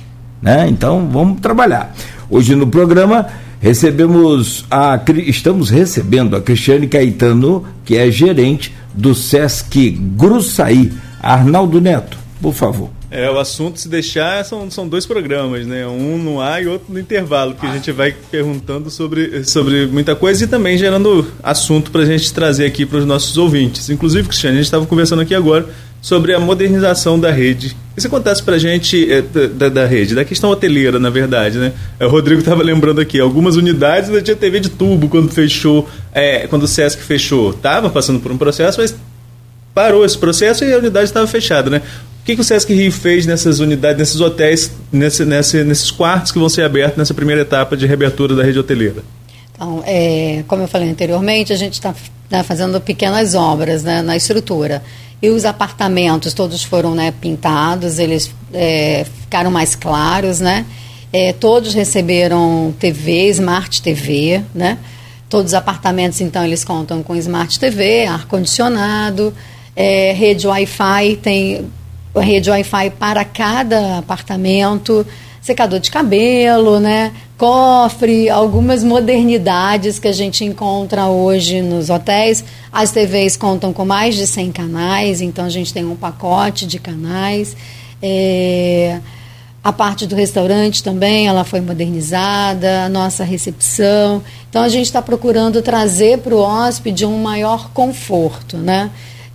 Né? Então vamos trabalhar. Hoje no programa recebemos a estamos recebendo a Cristiane Caetano, que é gerente do SESC Gruçaí. Arnaldo Neto, por favor. É, o assunto, se deixar, são, são dois programas, né? Um no ar e outro no intervalo, que a gente vai perguntando sobre, sobre muita coisa e também gerando assunto para a gente trazer aqui para os nossos ouvintes. Inclusive, Cristiane, a gente estava conversando aqui agora sobre a modernização da rede. E você contasse para a gente é, da, da, rede, da questão hoteleira, na verdade, né? É, o Rodrigo estava lembrando aqui, algumas unidades ainda tinha TV de tubo quando fechou, é, quando o Sesc fechou. Estava passando por um processo, mas parou esse processo e a unidade estava fechada, né? O que, que o Sesc Rio fez nessas unidades, nesses hotéis, nesse, nesse, nesses quartos que vão ser abertos nessa primeira etapa de reabertura da rede hoteleira? Então, é, como eu falei anteriormente, a gente está né, fazendo pequenas obras né, na estrutura. E os apartamentos todos foram né, pintados, eles é, ficaram mais claros, né? É, todos receberam TV, Smart TV, né? Todos os apartamentos, então, eles contam com Smart TV, ar-condicionado, é, rede Wi-Fi, tem rede Wi-Fi para cada apartamento, secador de cabelo, né? cofre, algumas modernidades que a gente encontra hoje nos hotéis. As TVs contam com mais de 100 canais, então a gente tem um pacote de canais. É, a parte do restaurante também, ela foi modernizada, a nossa recepção. Então a gente está procurando trazer para o hóspede um maior conforto, né?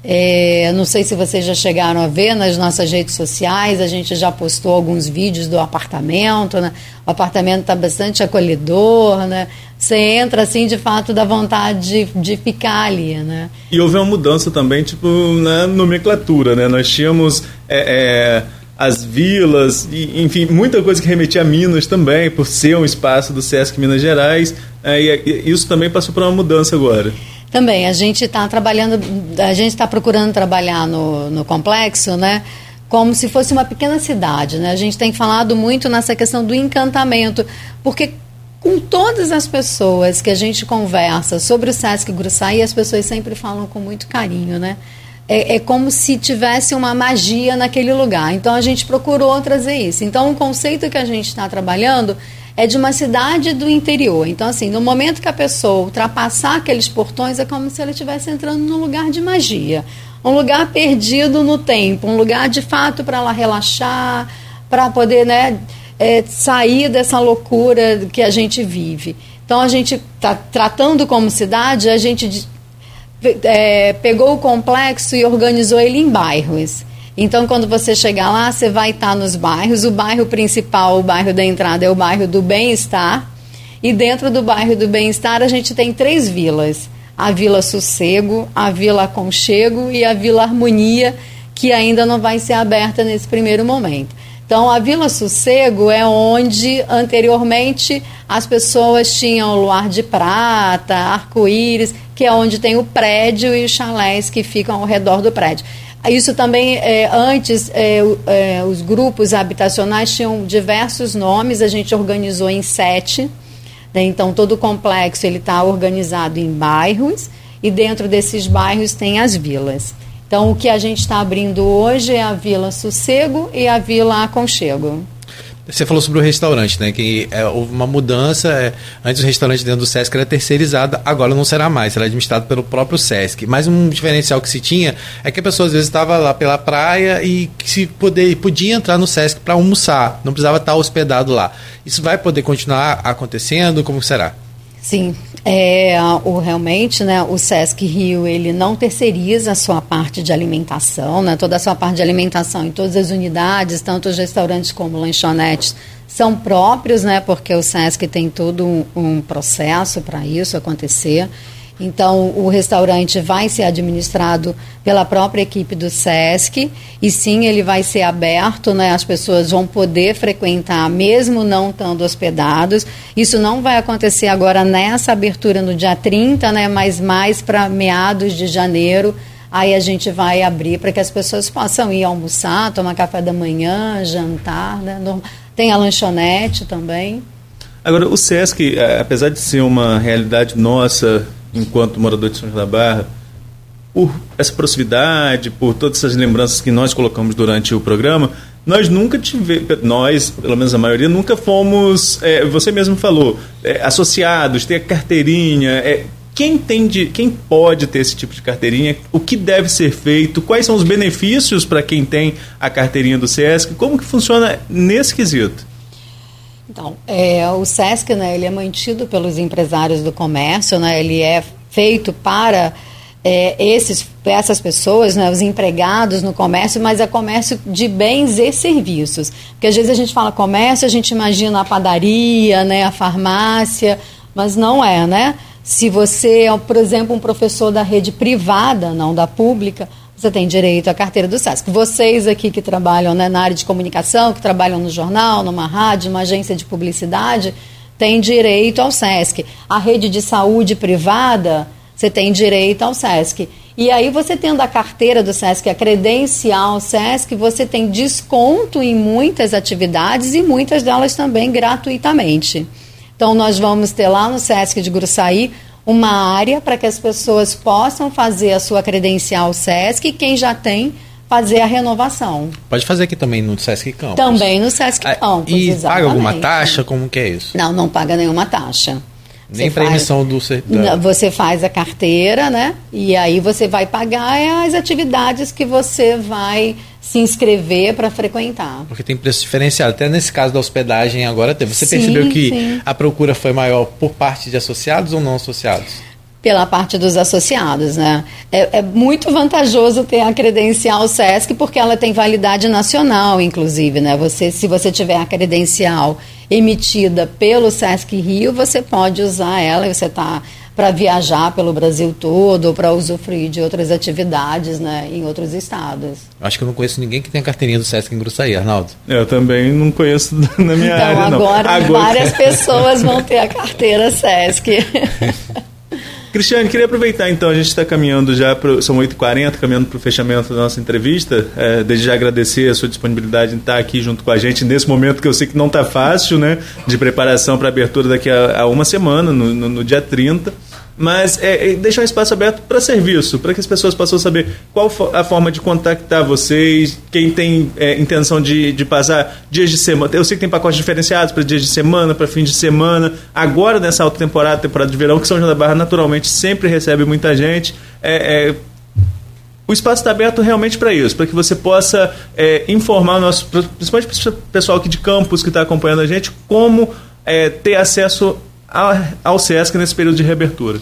É, não sei se vocês já chegaram a ver nas nossas redes sociais, a gente já postou alguns vídeos do apartamento, né? O apartamento está bastante acolhedor, né? Você entra assim, de fato, dá vontade de, de ficar ali, né? E houve uma mudança também, tipo, na nomenclatura, né? Nós tínhamos é, é, as vilas, e, enfim, muita coisa que remetia a Minas também, por ser um espaço do Sesc Minas Gerais, é, e, e isso também passou por uma mudança agora. Também, a gente está trabalhando, a gente está procurando trabalhar no, no complexo, né? Como se fosse uma pequena cidade, né? A gente tem falado muito nessa questão do encantamento, porque com todas as pessoas que a gente conversa sobre o Sesc Gruçaí, as pessoas sempre falam com muito carinho, né? É, é, como se tivesse uma magia naquele lugar. Então a gente procurou trazer isso. Então o conceito que a gente está trabalhando é de uma cidade do interior. Então, assim, no momento que a pessoa ultrapassar aqueles portões, é como se ela estivesse entrando num lugar de magia. Um lugar perdido no tempo, um lugar de fato para ela relaxar, para poder né, é, sair dessa loucura que a gente vive. Então, a gente está tratando como cidade, a gente é, pegou o complexo e organizou ele em bairros. Então, quando você chegar lá, você vai estar nos bairros. O bairro principal, o bairro da entrada, é o bairro do Bem-Estar. E dentro do bairro do Bem-Estar, a gente tem três vilas: a Vila Sossego, a Vila Aconchego e a Vila Harmonia, que ainda não vai ser aberta nesse primeiro momento. Então, a Vila Sossego é onde anteriormente as pessoas tinham luar de prata, arco-íris, que é onde tem o prédio e os chalés que ficam ao redor do prédio. Isso também, é, antes, é, é, os grupos habitacionais tinham diversos nomes, a gente organizou em sete. Né? Então, todo o complexo ele está organizado em bairros e dentro desses bairros tem as vilas. Então, o que a gente está abrindo hoje é a Vila Sossego e a Vila Aconchego. Você falou sobre o restaurante, né? Que é, houve uma mudança. É, antes o restaurante dentro do Sesc era terceirizado, agora não será mais, será administrado pelo próprio Sesc. Mas um diferencial que se tinha é que a pessoa às vezes estava lá pela praia e se poder, podia entrar no Sesc para almoçar, não precisava estar hospedado lá. Isso vai poder continuar acontecendo? Como será? Sim, é, o, realmente, né, o Sesc Rio, ele não terceiriza a sua parte de alimentação, né, toda a sua parte de alimentação em todas as unidades, tanto os restaurantes como lanchonetes, são próprios, né, porque o Sesc tem todo um, um processo para isso acontecer. Então, o restaurante vai ser administrado pela própria equipe do SESC e sim, ele vai ser aberto, né? As pessoas vão poder frequentar, mesmo não estando hospedados. Isso não vai acontecer agora nessa abertura no dia 30, né? Mas mais para meados de janeiro. Aí a gente vai abrir para que as pessoas possam ir almoçar, tomar café da manhã, jantar, né? Tem a lanchonete também. Agora, o SESC, é, apesar de ser uma realidade nossa enquanto morador de São João da Barra, por essa proximidade, por todas essas lembranças que nós colocamos durante o programa, nós nunca tivemos, nós, pelo menos a maioria, nunca fomos, é, você mesmo falou, é, associados, ter a carteirinha. É, quem tem de, quem pode ter esse tipo de carteirinha? O que deve ser feito? Quais são os benefícios para quem tem a carteirinha do SESC? Como que funciona nesse quesito? Então, é, o SESC, né, ele é mantido pelos empresários do comércio, né, ele é feito para é, esses, essas pessoas, né, os empregados no comércio, mas é comércio de bens e serviços. Porque às vezes a gente fala comércio, a gente imagina a padaria, né, a farmácia, mas não é, né? Se você é, por exemplo, um professor da rede privada, não da pública, você tem direito à carteira do SESC. Vocês aqui que trabalham né, na área de comunicação, que trabalham no jornal, numa rádio, numa agência de publicidade, têm direito ao SESC. A rede de saúde privada, você tem direito ao SESC. E aí, você tendo a carteira do SESC, a credencial SESC, você tem desconto em muitas atividades e muitas delas também gratuitamente. Então, nós vamos ter lá no SESC de Gruçaí uma área para que as pessoas possam fazer a sua credencial SESC e quem já tem fazer a renovação. Pode fazer aqui também no Sesc Campos. Também no Sesc ah, Campos, E exatamente. paga alguma taxa? Como que é isso? Não, não paga nenhuma taxa. Nem para emissão do da... Você faz a carteira, né? E aí você vai pagar as atividades que você vai se inscrever para frequentar. Porque tem preço diferenciado. Até nesse caso da hospedagem agora teve. Você sim, percebeu que sim. a procura foi maior por parte de associados ou não associados? Pela parte dos associados, né? É, é muito vantajoso ter a credencial SESC porque ela tem validade nacional, inclusive, né? Você, se você tiver a credencial emitida pelo SESC Rio, você pode usar ela e você está para viajar pelo Brasil todo ou para usufruir de outras atividades né, em outros estados. Acho que eu não conheço ninguém que tenha carteirinha do Sesc em Gruçaí, Arnaldo. Eu também não conheço na minha então, área, agora, não. Agora várias pessoas vão ter a carteira Sesc. Cristiane, queria aproveitar então, a gente está caminhando já, pro, são 8h40, caminhando para o fechamento da nossa entrevista. É, desde já agradecer a sua disponibilidade em estar aqui junto com a gente nesse momento que eu sei que não está fácil, né? De preparação para a abertura daqui a, a, uma semana, no, no, no dia 30 mas é, é, deixar um espaço aberto para serviço, para que as pessoas possam saber qual a forma de contactar vocês, quem tem é, intenção de, de passar dias de semana. Eu sei que tem pacotes diferenciados para dias de semana, para fim de semana. Agora, nessa alta temporada, temporada de verão, que São João da Barra naturalmente sempre recebe muita gente. É, é o espaço está aberto realmente para isso, para que você possa é, informar o nosso, principalmente o pessoal aqui de campus que está acompanhando a gente, como é, ter acesso ao SESC nesse período de reabertura?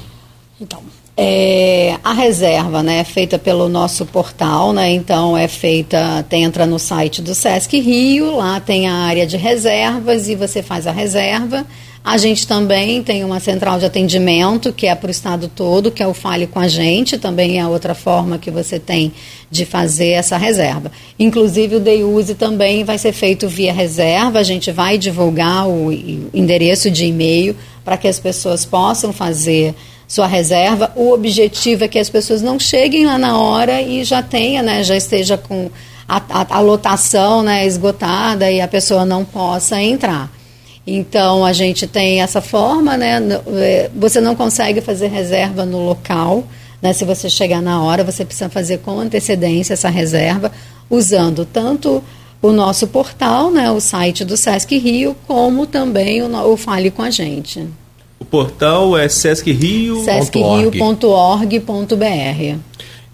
Então, é, a reserva né, é feita pelo nosso portal, né, então é feita, tem, entra no site do Sesc Rio, lá tem a área de reservas e você faz a reserva. A gente também tem uma central de atendimento que é para o estado todo, que é o Fale com a Gente, também é outra forma que você tem de fazer essa reserva. Inclusive o Deiuse também vai ser feito via reserva, a gente vai divulgar o endereço de e-mail para que as pessoas possam fazer sua reserva. O objetivo é que as pessoas não cheguem lá na hora e já tenha, né, já esteja com a, a, a lotação né, esgotada e a pessoa não possa entrar. Então a gente tem essa forma, né? É, você não consegue fazer reserva no local, né? Se você chegar na hora, você precisa fazer com antecedência essa reserva, usando tanto o nosso portal, né, o site do Sesc Rio, como também o, o Fale com a gente. O portal é sescrio.org. sescrio.org.br.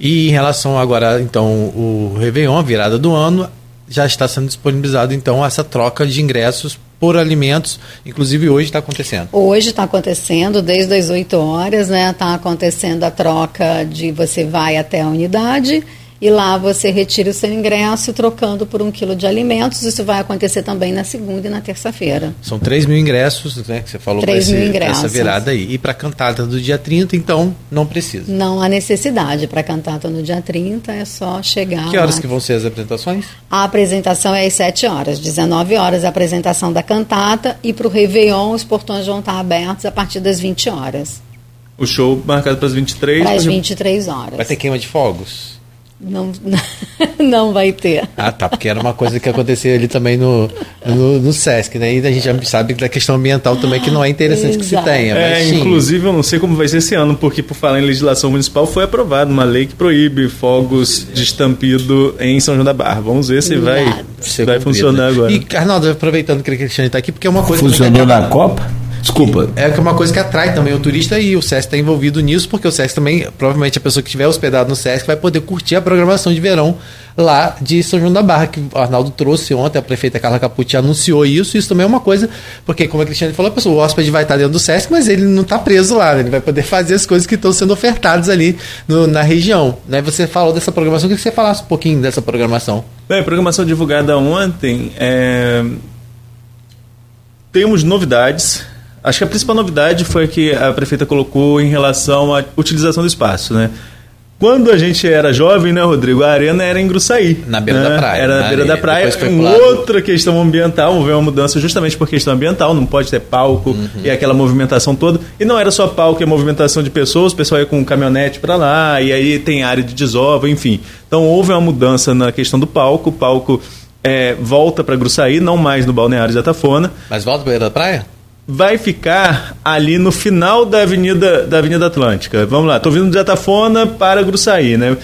E em relação agora, então, o Réveillon, virada do ano, já está sendo disponibilizado, então, essa troca de ingressos por alimentos, inclusive hoje está acontecendo. Hoje está acontecendo, desde as 8 horas, né? Está acontecendo a troca de você vai até a unidade e lá você retira o seu ingresso trocando por um quilo de alimentos. Isso vai acontecer também na segunda e na terça-feira. São 3 mil ingressos, né? Que você falou 3 mil ingressos. essa virada aí. E para a cantata do dia 30, então, não precisa. Não há necessidade. Para a cantata no dia 30 é só chegar. Que horas lá. que vão ser as apresentações? A apresentação é às 7 horas. 19 horas a apresentação da cantata e para o Réveillon os portões vão estar abertos a partir das 20 horas. O show marcado para as 23 Para as 23 horas. Vai ter queima de fogos? Não, não vai ter. Ah, tá, porque era uma coisa que acontecia ali também no, no, no, Sesc, né? E a gente já sabe da questão ambiental também que não é interessante Exato. que se tenha. É, inclusive, eu não sei como vai ser esse ano, porque por falar em legislação municipal, foi aprovada uma lei que proíbe fogos de estampido em São João da Barra. Vamos ver se vai, se vai funcionar agora. E, Arnaldo, aproveitando que o Cristiano está aqui, porque é uma coisa. Funcionou na Copa? Desculpa. É uma coisa que atrai também o turista e o SESC está envolvido nisso, porque o SESC também, provavelmente a pessoa que estiver hospedada no SESC vai poder curtir a programação de verão lá de São João da Barra, que o Arnaldo trouxe ontem, a prefeita Carla Capucci anunciou isso, isso também é uma coisa, porque como a Cristiane falou, a pessoa, o hóspede vai estar dentro do SESC, mas ele não está preso lá, né? ele vai poder fazer as coisas que estão sendo ofertadas ali no, na região. Né? Você falou dessa programação, eu queria que você falasse um pouquinho dessa programação. Bem, a programação divulgada ontem, é... temos novidades, Acho que a principal novidade foi que a prefeita colocou em relação à utilização do espaço, né? Quando a gente era jovem, né, Rodrigo? A arena era em Gruçaí. Na beira né? da praia. Era na beira da praia. Uma outra questão ambiental, houve uma mudança justamente por questão ambiental, não pode ter palco uhum. e aquela movimentação toda. E não era só palco e movimentação de pessoas, o pessoal ia com um caminhonete para lá, e aí tem área de desova, enfim. Então houve uma mudança na questão do palco. O palco é, volta para Gruçaí, não mais no Balneário de Atafona. Mas volta para beira da praia? Vai ficar ali no final da Avenida, da Avenida Atlântica. Vamos lá, estou vindo de Atafona para Gruçaí, né?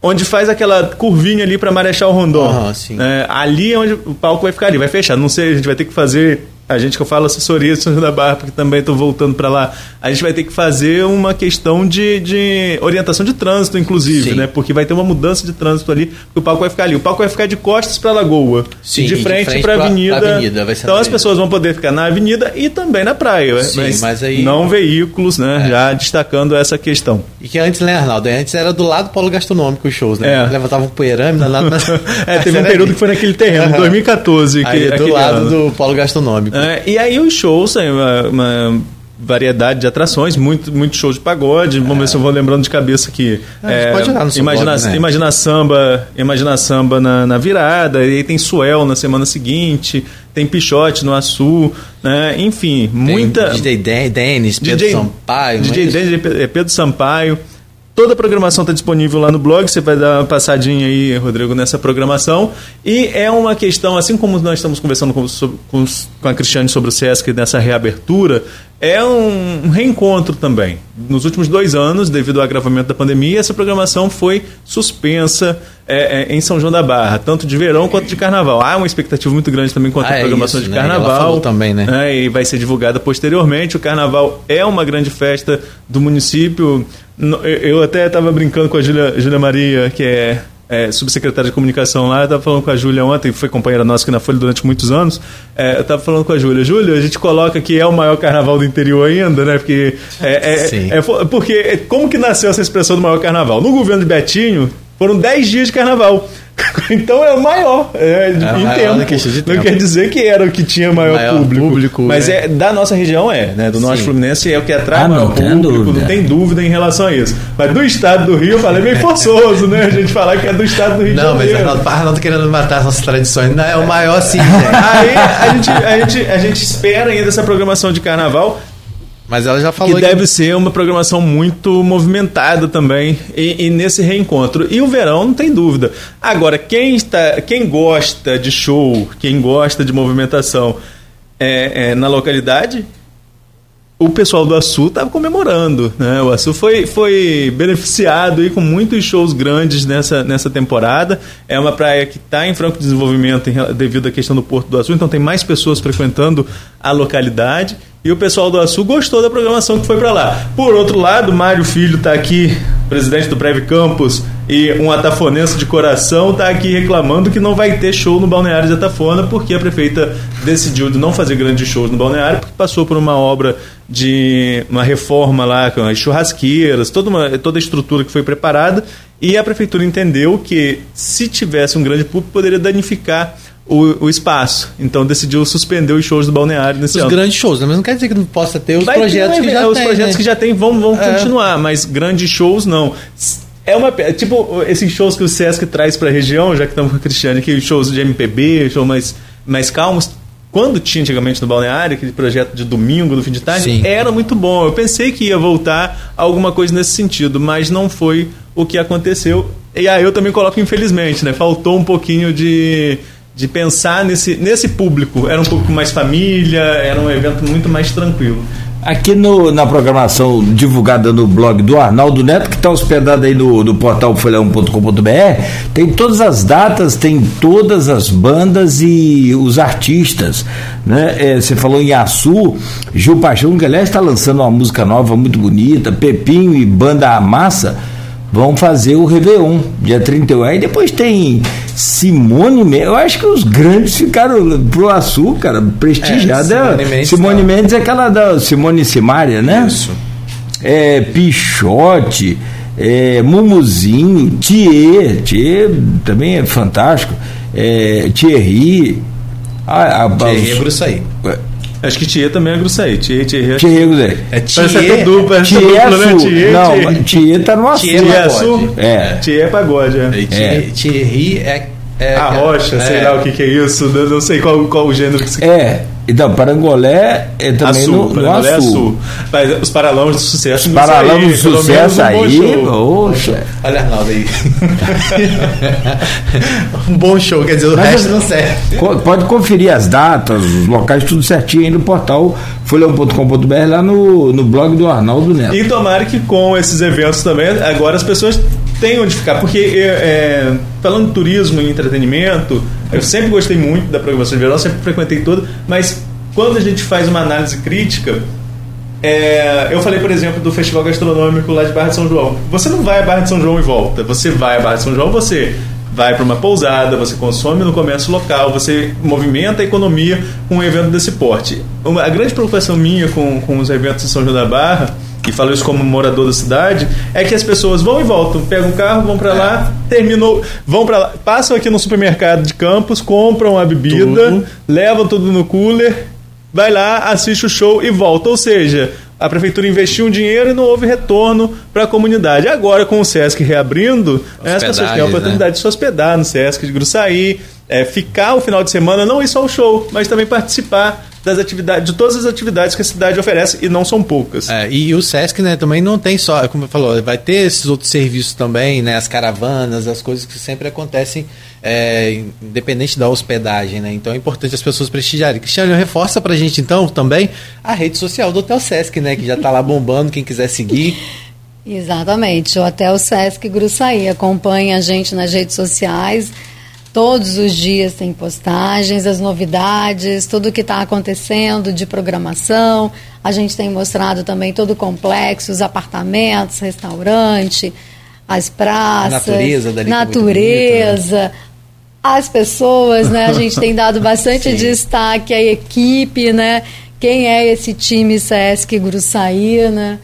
Onde faz aquela curvinha ali para Marechal Rondon. Uhum, ali é onde o palco vai ficar ali, vai fechar. Não sei, a gente vai ter que fazer a gente que eu falo assessoria de São João da Barra, porque também estou voltando para lá, a gente vai ter que fazer uma questão de, de orientação de trânsito, inclusive, Sim. né? Porque vai ter uma mudança de trânsito ali, porque o palco vai ficar ali. O palco vai ficar de costas para a Lagoa, Sim, de frente, para a avenida. avenida então as pessoas vão poder ficar na avenida e também na praia. Sim, mas, mas aí... não veículos, né? É. Já destacando essa questão. E que antes, né, Arnaldo? Antes era do lado do polo gastronômico os shows, né? É. Levantavam um poeirame lá na... é, teve um período que foi naquele terreno, uhum. 2014. Que, aí, do lado ano. do polo gastronômico. É, e aí os shows, uma, uma variedade de atrações, muito, muito show de pagode. Vamos ver se eu vou lembrando de cabeça aqui. É, pode olhar no seu imagina, blog, né? imagina samba, imagina samba na, na, virada, e aí tem Suel na semana seguinte, tem Pichote no Açu, né? Enfim, tem muita. DJ Denis, Pedro DJ, Sampaio. DJ mas... Denis, Pedro Sampaio. Toda a programação está disponível lá no blog, você vai dar uma passadinha aí, Rodrigo, nessa programação. E é uma questão, assim como nós estamos conversando com, com, a Cristiane sobre o SESC nessa reabertura, é um reencontro também. Nos últimos dois anos, devido ao agravamento da pandemia, essa programação foi suspensa é, é, em São João da Barra, tanto de verão quanto de carnaval. Há uma expectativa muito grande também quanto à ah, é programação isso, de né? carnaval. também, né? né? E vai ser divulgada posteriormente. O carnaval é uma grande festa do município. Eu até estava brincando com a Júlia Maria, que é é, subsecretária de comunicação lá, eu estava falando com a Júlia ontem, foi companheira nossa aqui na Folha durante muitos anos. É, eu estava falando com a Júlia, Júlia, a gente coloca que é o maior carnaval do interior ainda, né? Porque é, é, é porque como que nasceu essa expressão do maior carnaval? No governo de Betinho foram 10 dias de carnaval. então é o maior. É, é em maior tempo. tempo. Não quer dizer que era o que tinha maior, maior público, público, Mas é. é. da nossa região é, né? Do norte Fluminense é o que atrai ah, maior público, dúvida. não tem dúvida em relação a isso. Mas do estado do Rio, eu falei meio forçoso, né? A gente falar que é do estado do Rio não, de Janeiro. Não, mas Arnaldo tá querendo matar as nossas tradições. Não, é o maior sim, Aí a gente, a, gente, a gente espera ainda essa programação de carnaval mas ela já falou que, que deve ser uma programação muito movimentada também e, e, nesse reencontro. E o verão não tem dúvida. Agora, quem está, quem gosta de show, quem gosta de movimentação é, é, na localidade, o pessoal do Açu estava comemorando. Né? O Açu foi, foi beneficiado aí com muitos shows grandes nessa, nessa temporada. É uma praia que está em franco desenvolvimento em, devido à questão do Porto do Açu, então tem mais pessoas frequentando a localidade. E o pessoal do Açu gostou da programação que foi para lá. Por outro lado, Mário Filho está aqui, presidente do Breve Campus, e um atafonense de coração está aqui reclamando que não vai ter show no Balneário de Atafona porque a prefeita decidiu de não fazer grandes shows no Balneário porque passou por uma obra de uma reforma lá com as churrasqueiras, toda, uma, toda a estrutura que foi preparada e a prefeitura entendeu que se tivesse um grande público poderia danificar o, o, espaço. Então decidiu suspender os shows do balneário nesse os ano. Os grandes shows, né? mas não quer dizer que não possa ter os Vai projetos ter, que já Os tem, projetos né? que já tem vão, vão é. continuar, mas grandes shows não. É uma tipo esses shows que o Sesc traz para a região, já que estamos com a Cristiane, que shows de MPB, shows mais mais calmos. Quando tinha antigamente no balneário, aquele projeto de domingo, no fim de tarde, Sim. era muito bom. Eu pensei que ia voltar alguma coisa nesse sentido, mas não foi o que aconteceu. E aí eu também coloco infelizmente, né? Faltou um pouquinho de de pensar nesse, nesse público. Era um pouco mais família, era um evento muito mais tranquilo. Aqui no, na programação divulgada no blog do Arnaldo Neto, que está hospedado aí no, no portal folhão.com.br, tem todas as datas, tem todas as bandas e os artistas. Né? É, você falou em Açu, Gil Paixão, que aliás está lançando uma música nova muito bonita, Pepinho e Banda Amassa vão fazer o Réveillon, dia 31. Aí depois tem Simone Mendes. Eu acho que os grandes ficaram pro açúcar, prestigiada. É, Simone, Mendes, Simone Mendes é aquela da Simone Simária, né? Isso. É, Pichote, é, Mumuzinho, Thier, Thier também é fantástico. É, Thierry. A, a, Thierry é isso aí. Acho que Tia também é Grussaí. Tia, Tia, Tia, Grussaí. É Tia. Parece até dupla, tia, tia, dupla, né? Não, Tia tá no Tia é Sul. É. Tia é pagode, é. Thierry é é, a rocha, é, sei lá o que, que é isso, não sei qual, qual o gênero que se É, então, Parangolé é também Açu, no, no Açu. É Açu. Mas os Paralamas do Sucesso Os Paralamas do Sucesso aí, poxa. Olha Arnaldo aí. um bom show, quer dizer, o Mas resto não serve. Pode conferir as datas, os locais, tudo certinho aí no portal folhão.com.br, lá no, no blog do Arnaldo Neto. E tomara que com esses eventos também, agora as pessoas tem onde ficar, porque é, é, falando de turismo e entretenimento, eu sempre gostei muito da programação de verão, sempre frequentei tudo, mas quando a gente faz uma análise crítica, é, eu falei, por exemplo, do Festival Gastronômico lá de Barra de São João. Você não vai a Barra de São João e volta. Você vai a Barra de São João, você vai para uma pousada, você consome no comércio local, você movimenta a economia com um evento desse porte. A grande preocupação minha com, com os eventos de São João da Barra e falo isso como morador da cidade, é que as pessoas vão e voltam, pegam um carro, vão para lá, terminou, vão para lá, passam aqui no supermercado de Campos, compram a bebida, tudo. levam tudo no cooler, vai lá, assiste o show e volta. Ou seja, a prefeitura investiu um dinheiro e não houve retorno para a comunidade. Agora, com o SESC reabrindo, né, as pessoas têm a oportunidade né? de se hospedar no SESC de Gruçaí, é, ficar o final de semana, não ir só ao show, mas também participar das atividades, de todas as atividades que a cidade oferece e não são poucas. É, e o Sesc, né, também não tem só, como eu falou, vai ter esses outros serviços também, né, as caravanas, as coisas que sempre acontecem, é, independente da hospedagem, né? Então é importante as pessoas prestigiarem. Cristiano, reforça pra gente então também a rede social do Hotel Sesc, né, que já está lá bombando, quem quiser seguir. Exatamente, o Hotel Sesc Gruçaí acompanha a gente nas redes sociais Todos os dias tem postagens, as novidades, tudo o que está acontecendo de programação. A gente tem mostrado também todo o complexo, os apartamentos, restaurante, as praças, a natureza, dali natureza bonito, né? as pessoas, né? A gente tem dado bastante destaque à equipe, né? Quem é esse time Sesc Gruçaí, né?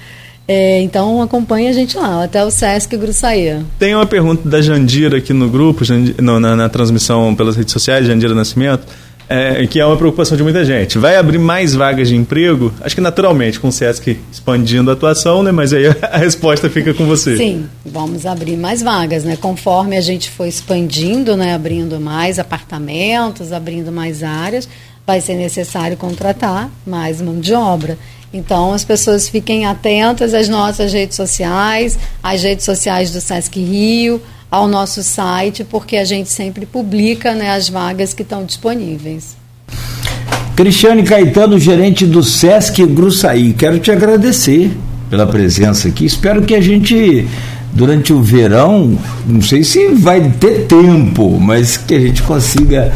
É, então acompanha a gente lá, até o Sesc Gruçaí. Tem uma pergunta da Jandira aqui no grupo, Jandira, na, na, transmissão pelas redes sociais, Jandira Nascimento, é, que é uma preocupação de muita gente. Vai abrir mais vagas de emprego? Acho que naturalmente, com o Sesc expandindo a atuação, né? Mas aí a, resposta fica com você. Sim, vamos abrir mais vagas, né? Conforme a gente for expandindo, né? Abrindo mais apartamentos, abrindo mais áreas, vai ser necessário contratar mais mão de obra. Então, as pessoas fiquem atentas às nossas redes sociais, às redes sociais do Sesc Rio, ao nosso site, porque a gente sempre publica né, as vagas que estão disponíveis. Cristiane Caetano, gerente do Sesc Gruçaí, quero te agradecer pela presença aqui. Espero que a gente, durante o verão, não sei se vai ter tempo, mas que a gente consiga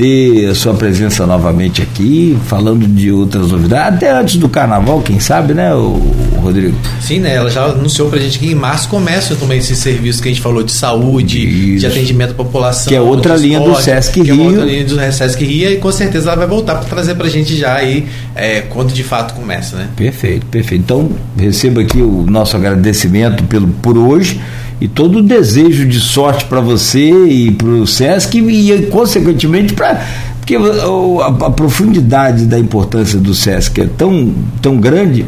ter a sua presença novamente aqui, falando de outras novidades, até antes do carnaval, quem sabe, né, o, Rodrigo? Sim, né? Ela já anunciou pra gente que em março começa também esses serviços que a gente falou de saúde, Isso. de atendimento à população. Que é outra linha esporte, do Sesc Rio. Que é outra linha do Sesc Rio e com certeza ela vai voltar para trazer pra gente já aí é, quando de fato começa, né? Perfeito, perfeito. Então, receba aqui o nosso agradecimento pelo, por hoje e todo o desejo de sorte para você e para o SESC e, e consequentemente, para. Porque a, a, profundidade da importância do SESC é tão, tão grande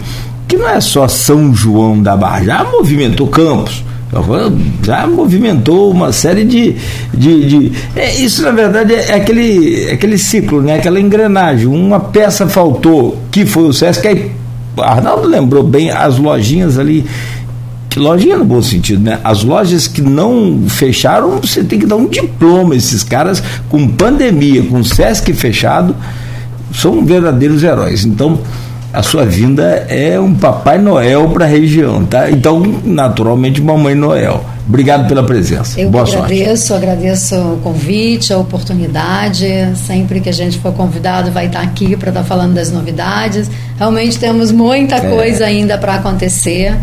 que não é só São João da Barra, já movimentou Campos já movimentou uma série de. de, de é, isso, na verdade, é aquele, é aquele ciclo, né? aquela engrenagem. Uma peça faltou, que foi o SESC, aí Arnaldo lembrou bem as lojinhas ali lojinha no bom sentido, né? As lojas que não fecharam, você tem que dar um diploma. Esses caras, com pandemia, com Sesc fechado, são verdadeiros heróis. Então, a sua vinda é um Papai Noel para a região, tá? Então, naturalmente, Mamãe Noel. Obrigado pela presença. Eu Boa agradeço, sorte. agradeço o convite, a oportunidade. Sempre que a gente for convidado, vai estar aqui para estar falando das novidades. Realmente temos muita é. coisa ainda para acontecer.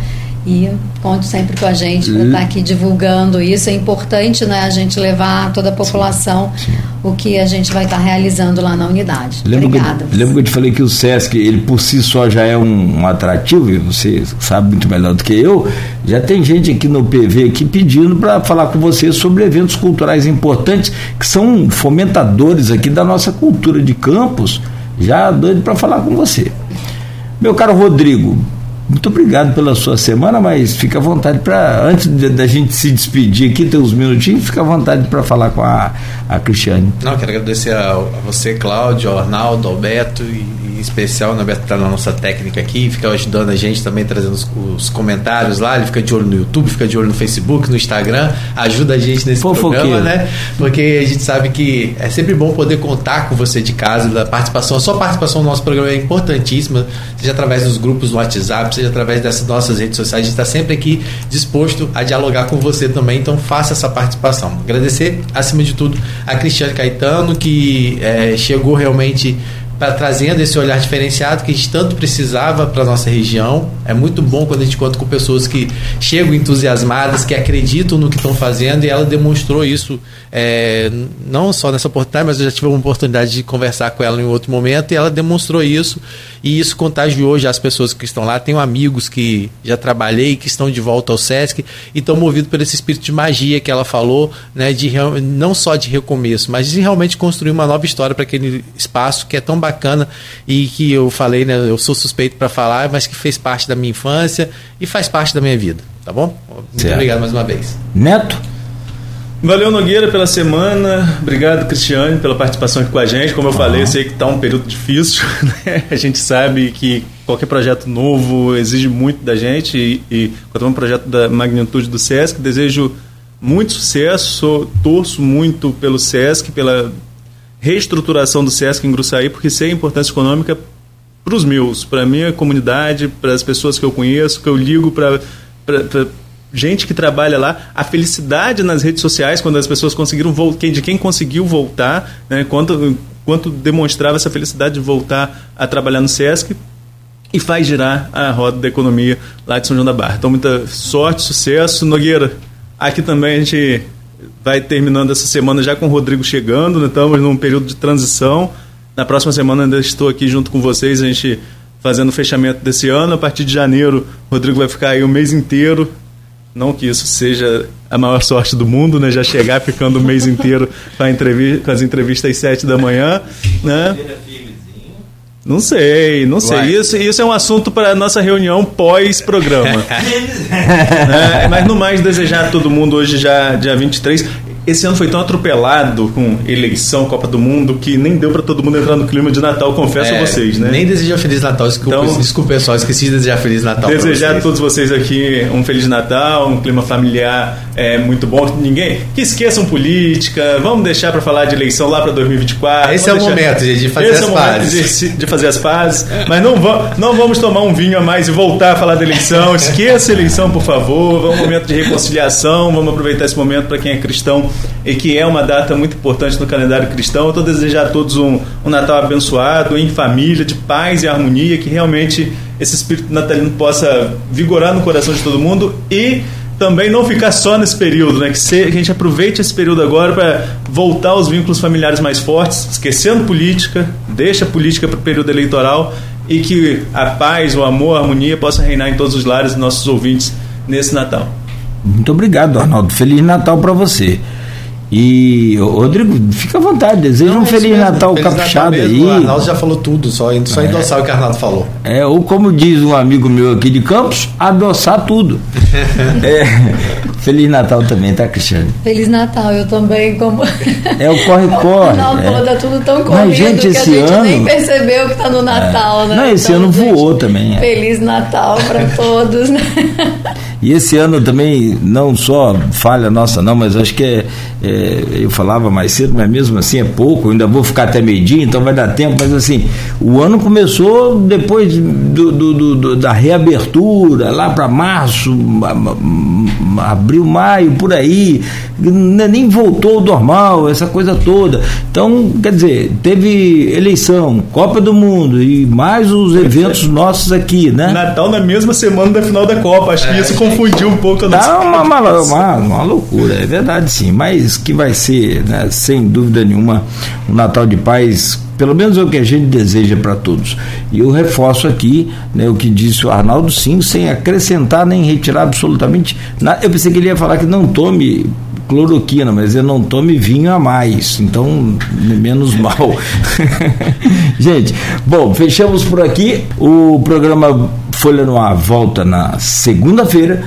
E conte sempre com a gente para estar tá aqui divulgando isso. É importante né, a gente levar a toda a população sim, sim. o que a gente vai estar tá realizando lá na unidade. Lembra Obrigada. Que, lembra que eu te falei que o SESC, ele por si só já é um, um, atrativo, e você sabe muito melhor do que eu. Já tem gente aqui no PV aqui pedindo para falar com você sobre eventos culturais importantes que são fomentadores aqui da nossa cultura de campos. Já doido para falar com você. Meu caro Rodrigo, muito obrigado pela sua semana, mas fica à vontade para, antes da gente se despedir aqui, ter uns minutinhos, fica à vontade para falar com a, a Cristiane. Não, quero agradecer a, a você, Cláudio, ao Arnaldo, ao Beto e especial, né, Beto está na nossa técnica aqui, fica ajudando a gente também, trazendo os, os, comentários lá, ele fica de olho no YouTube, fica de olho no Facebook, no Instagram, ajuda a gente nesse programa, né? Porque a gente sabe que é sempre bom poder contar com você de casa, da participação, a sua participação no nosso programa é importantíssima, seja através dos grupos no WhatsApp, seja através dessas nossas redes sociais, a gente está sempre aqui disposto a dialogar com você também, então faça essa participação. Agradecer, acima de tudo, a Cristiane Caetano, que é, chegou realmente para trazendo esse olhar diferenciado que a gente tanto precisava para nossa região. É muito bom quando a gente conta com pessoas que chegam entusiasmadas, que acreditam no que estão fazendo e ela demonstrou isso é, não só nessa oportunidade, mas eu já tive uma oportunidade de conversar com ela em outro momento e ela demonstrou isso e isso contagiou já as pessoas que estão lá. Tenho amigos que já trabalhei que estão de volta ao SESC e estão movidos por esse espírito de magia que ela falou, né, de não só de recomeço, mas de realmente construir uma nova história para aquele espaço que é tão bacana e que eu falei, né, eu sou suspeito para falar, mas que fez parte da minha infância e faz parte da minha vida, tá bom? Muito certo. obrigado mais uma vez. Neto? Valeu, Nogueira, pela semana. Obrigado, Cristiane, pela participação aqui com a gente. Como eu uhum. falei, eu sei que está um período difícil. Né? A gente sabe que qualquer projeto novo exige muito da gente. E, e quando é um projeto da magnitude do SESC, desejo muito sucesso. Torço muito pelo SESC, pela reestruturação do SESC em Gruçaí, porque sei a importância econômica para os meus, para a minha comunidade, para as pessoas que eu conheço, que eu ligo para gente que trabalha lá, a felicidade nas redes sociais, quando as pessoas conseguiram voltar, de quem conseguiu voltar, né, quanto, quanto demonstrava essa felicidade de voltar a trabalhar no SESC, e faz girar a roda da economia lá de São João da Barra. Então, muita sorte, sucesso. Nogueira, aqui também a gente vai terminando essa semana já com o Rodrigo chegando, né? estamos num período de transição. Na próxima semana ainda estou aqui junto com vocês, a gente fazendo o fechamento desse ano. A partir de janeiro, Rodrigo vai ficar aí o mês inteiro. Não que isso seja a maior sorte do mundo, né? Já chegar ficando o mês inteiro com, entrevista, com as entrevistas às sete da manhã, né? Não sei, não sei. Isso, isso é um assunto para a nossa reunião pós-programa. é, mas no mais, desejar a todo mundo hoje, já dia 23. Esse ano foi tão atropelado com eleição, Copa do Mundo, que nem deu para todo mundo entrar no clima de Natal, confesso é, a vocês, né? Nem desejar Feliz Natal, desculpa, então, desculpa pessoal, esqueci de desejar Feliz Natal. Desejar a todos vocês aqui um Feliz Natal, um clima familiar é, muito bom. Ninguém que esqueçam política, vamos deixar para falar de eleição lá para 2024. Esse é o momento, gente, de fazer as é pazes. De, de, fazer as pazes, mas não, vamos, não vamos tomar um vinho a mais e voltar a falar da eleição. Esqueça a eleição, por favor. Vamos um momento de reconciliação, vamos aproveitar esse momento para quem é cristão e que é uma data muito importante no calendário cristão. Eu estou desejando a todos um, um Natal abençoado, em família, de paz e harmonia, que realmente esse espírito natalino possa vigorar no coração de todo mundo e também não ficar só nesse período, né? Que, se, que a gente aproveite esse período agora para voltar aos vínculos familiares mais fortes, esquecendo política, deixa a política para o período eleitoral e que a paz, o amor, a harmonia possa reinar em todos os lares dos nossos ouvintes nesse Natal. Muito obrigado, Arnaldo. Feliz Natal para você. E, Rodrigo, fica à vontade, deseja um Feliz Natal Feliz caprichado Natal aí. O Arnaldo já falou tudo, só, só é. endossar o que o Arnaldo falou. É, ou como diz um amigo meu aqui de Campos, adoçar tudo. é, Feliz Natal também, tá, Cristiane? Feliz Natal, eu também, como. É o corre-corre. Não, é. tá tudo tão corrido Mas, gente, esse que a gente ano... nem percebeu que tá no Natal, é. né? Não, esse então, ano voou também. É. Feliz Natal para todos, né? E esse ano também, não só falha nossa, não, mas acho que é, é, eu falava mais cedo, mas mesmo assim é pouco, ainda vou ficar até meio-dia, então vai dar tempo, mas assim, o ano começou depois do, do, do da reabertura, lá para março, abril, maio, por aí, nem voltou ao normal, essa coisa toda. Então, quer dizer, teve eleição, Copa do Mundo e mais os eventos nossos aqui, né? Natal na mesma semana da final da Copa, acho que é, isso confundiu um pouco a nossa. Uma, uma, uma, uma, loucura, é verdade sim, mas que vai ser, né, sem dúvida nenhuma, um Natal de paz pelo menos é o que a gente deseja para todos. E eu reforço aqui né, o que disse o Arnaldo, sim, sem acrescentar nem retirar absolutamente nada. Eu pensei que ele ia falar que não tome cloroquina, mas eu não tome vinho a mais, então menos mal. gente, bom, fechamos por aqui. O programa Folha no Ar volta na segunda-feira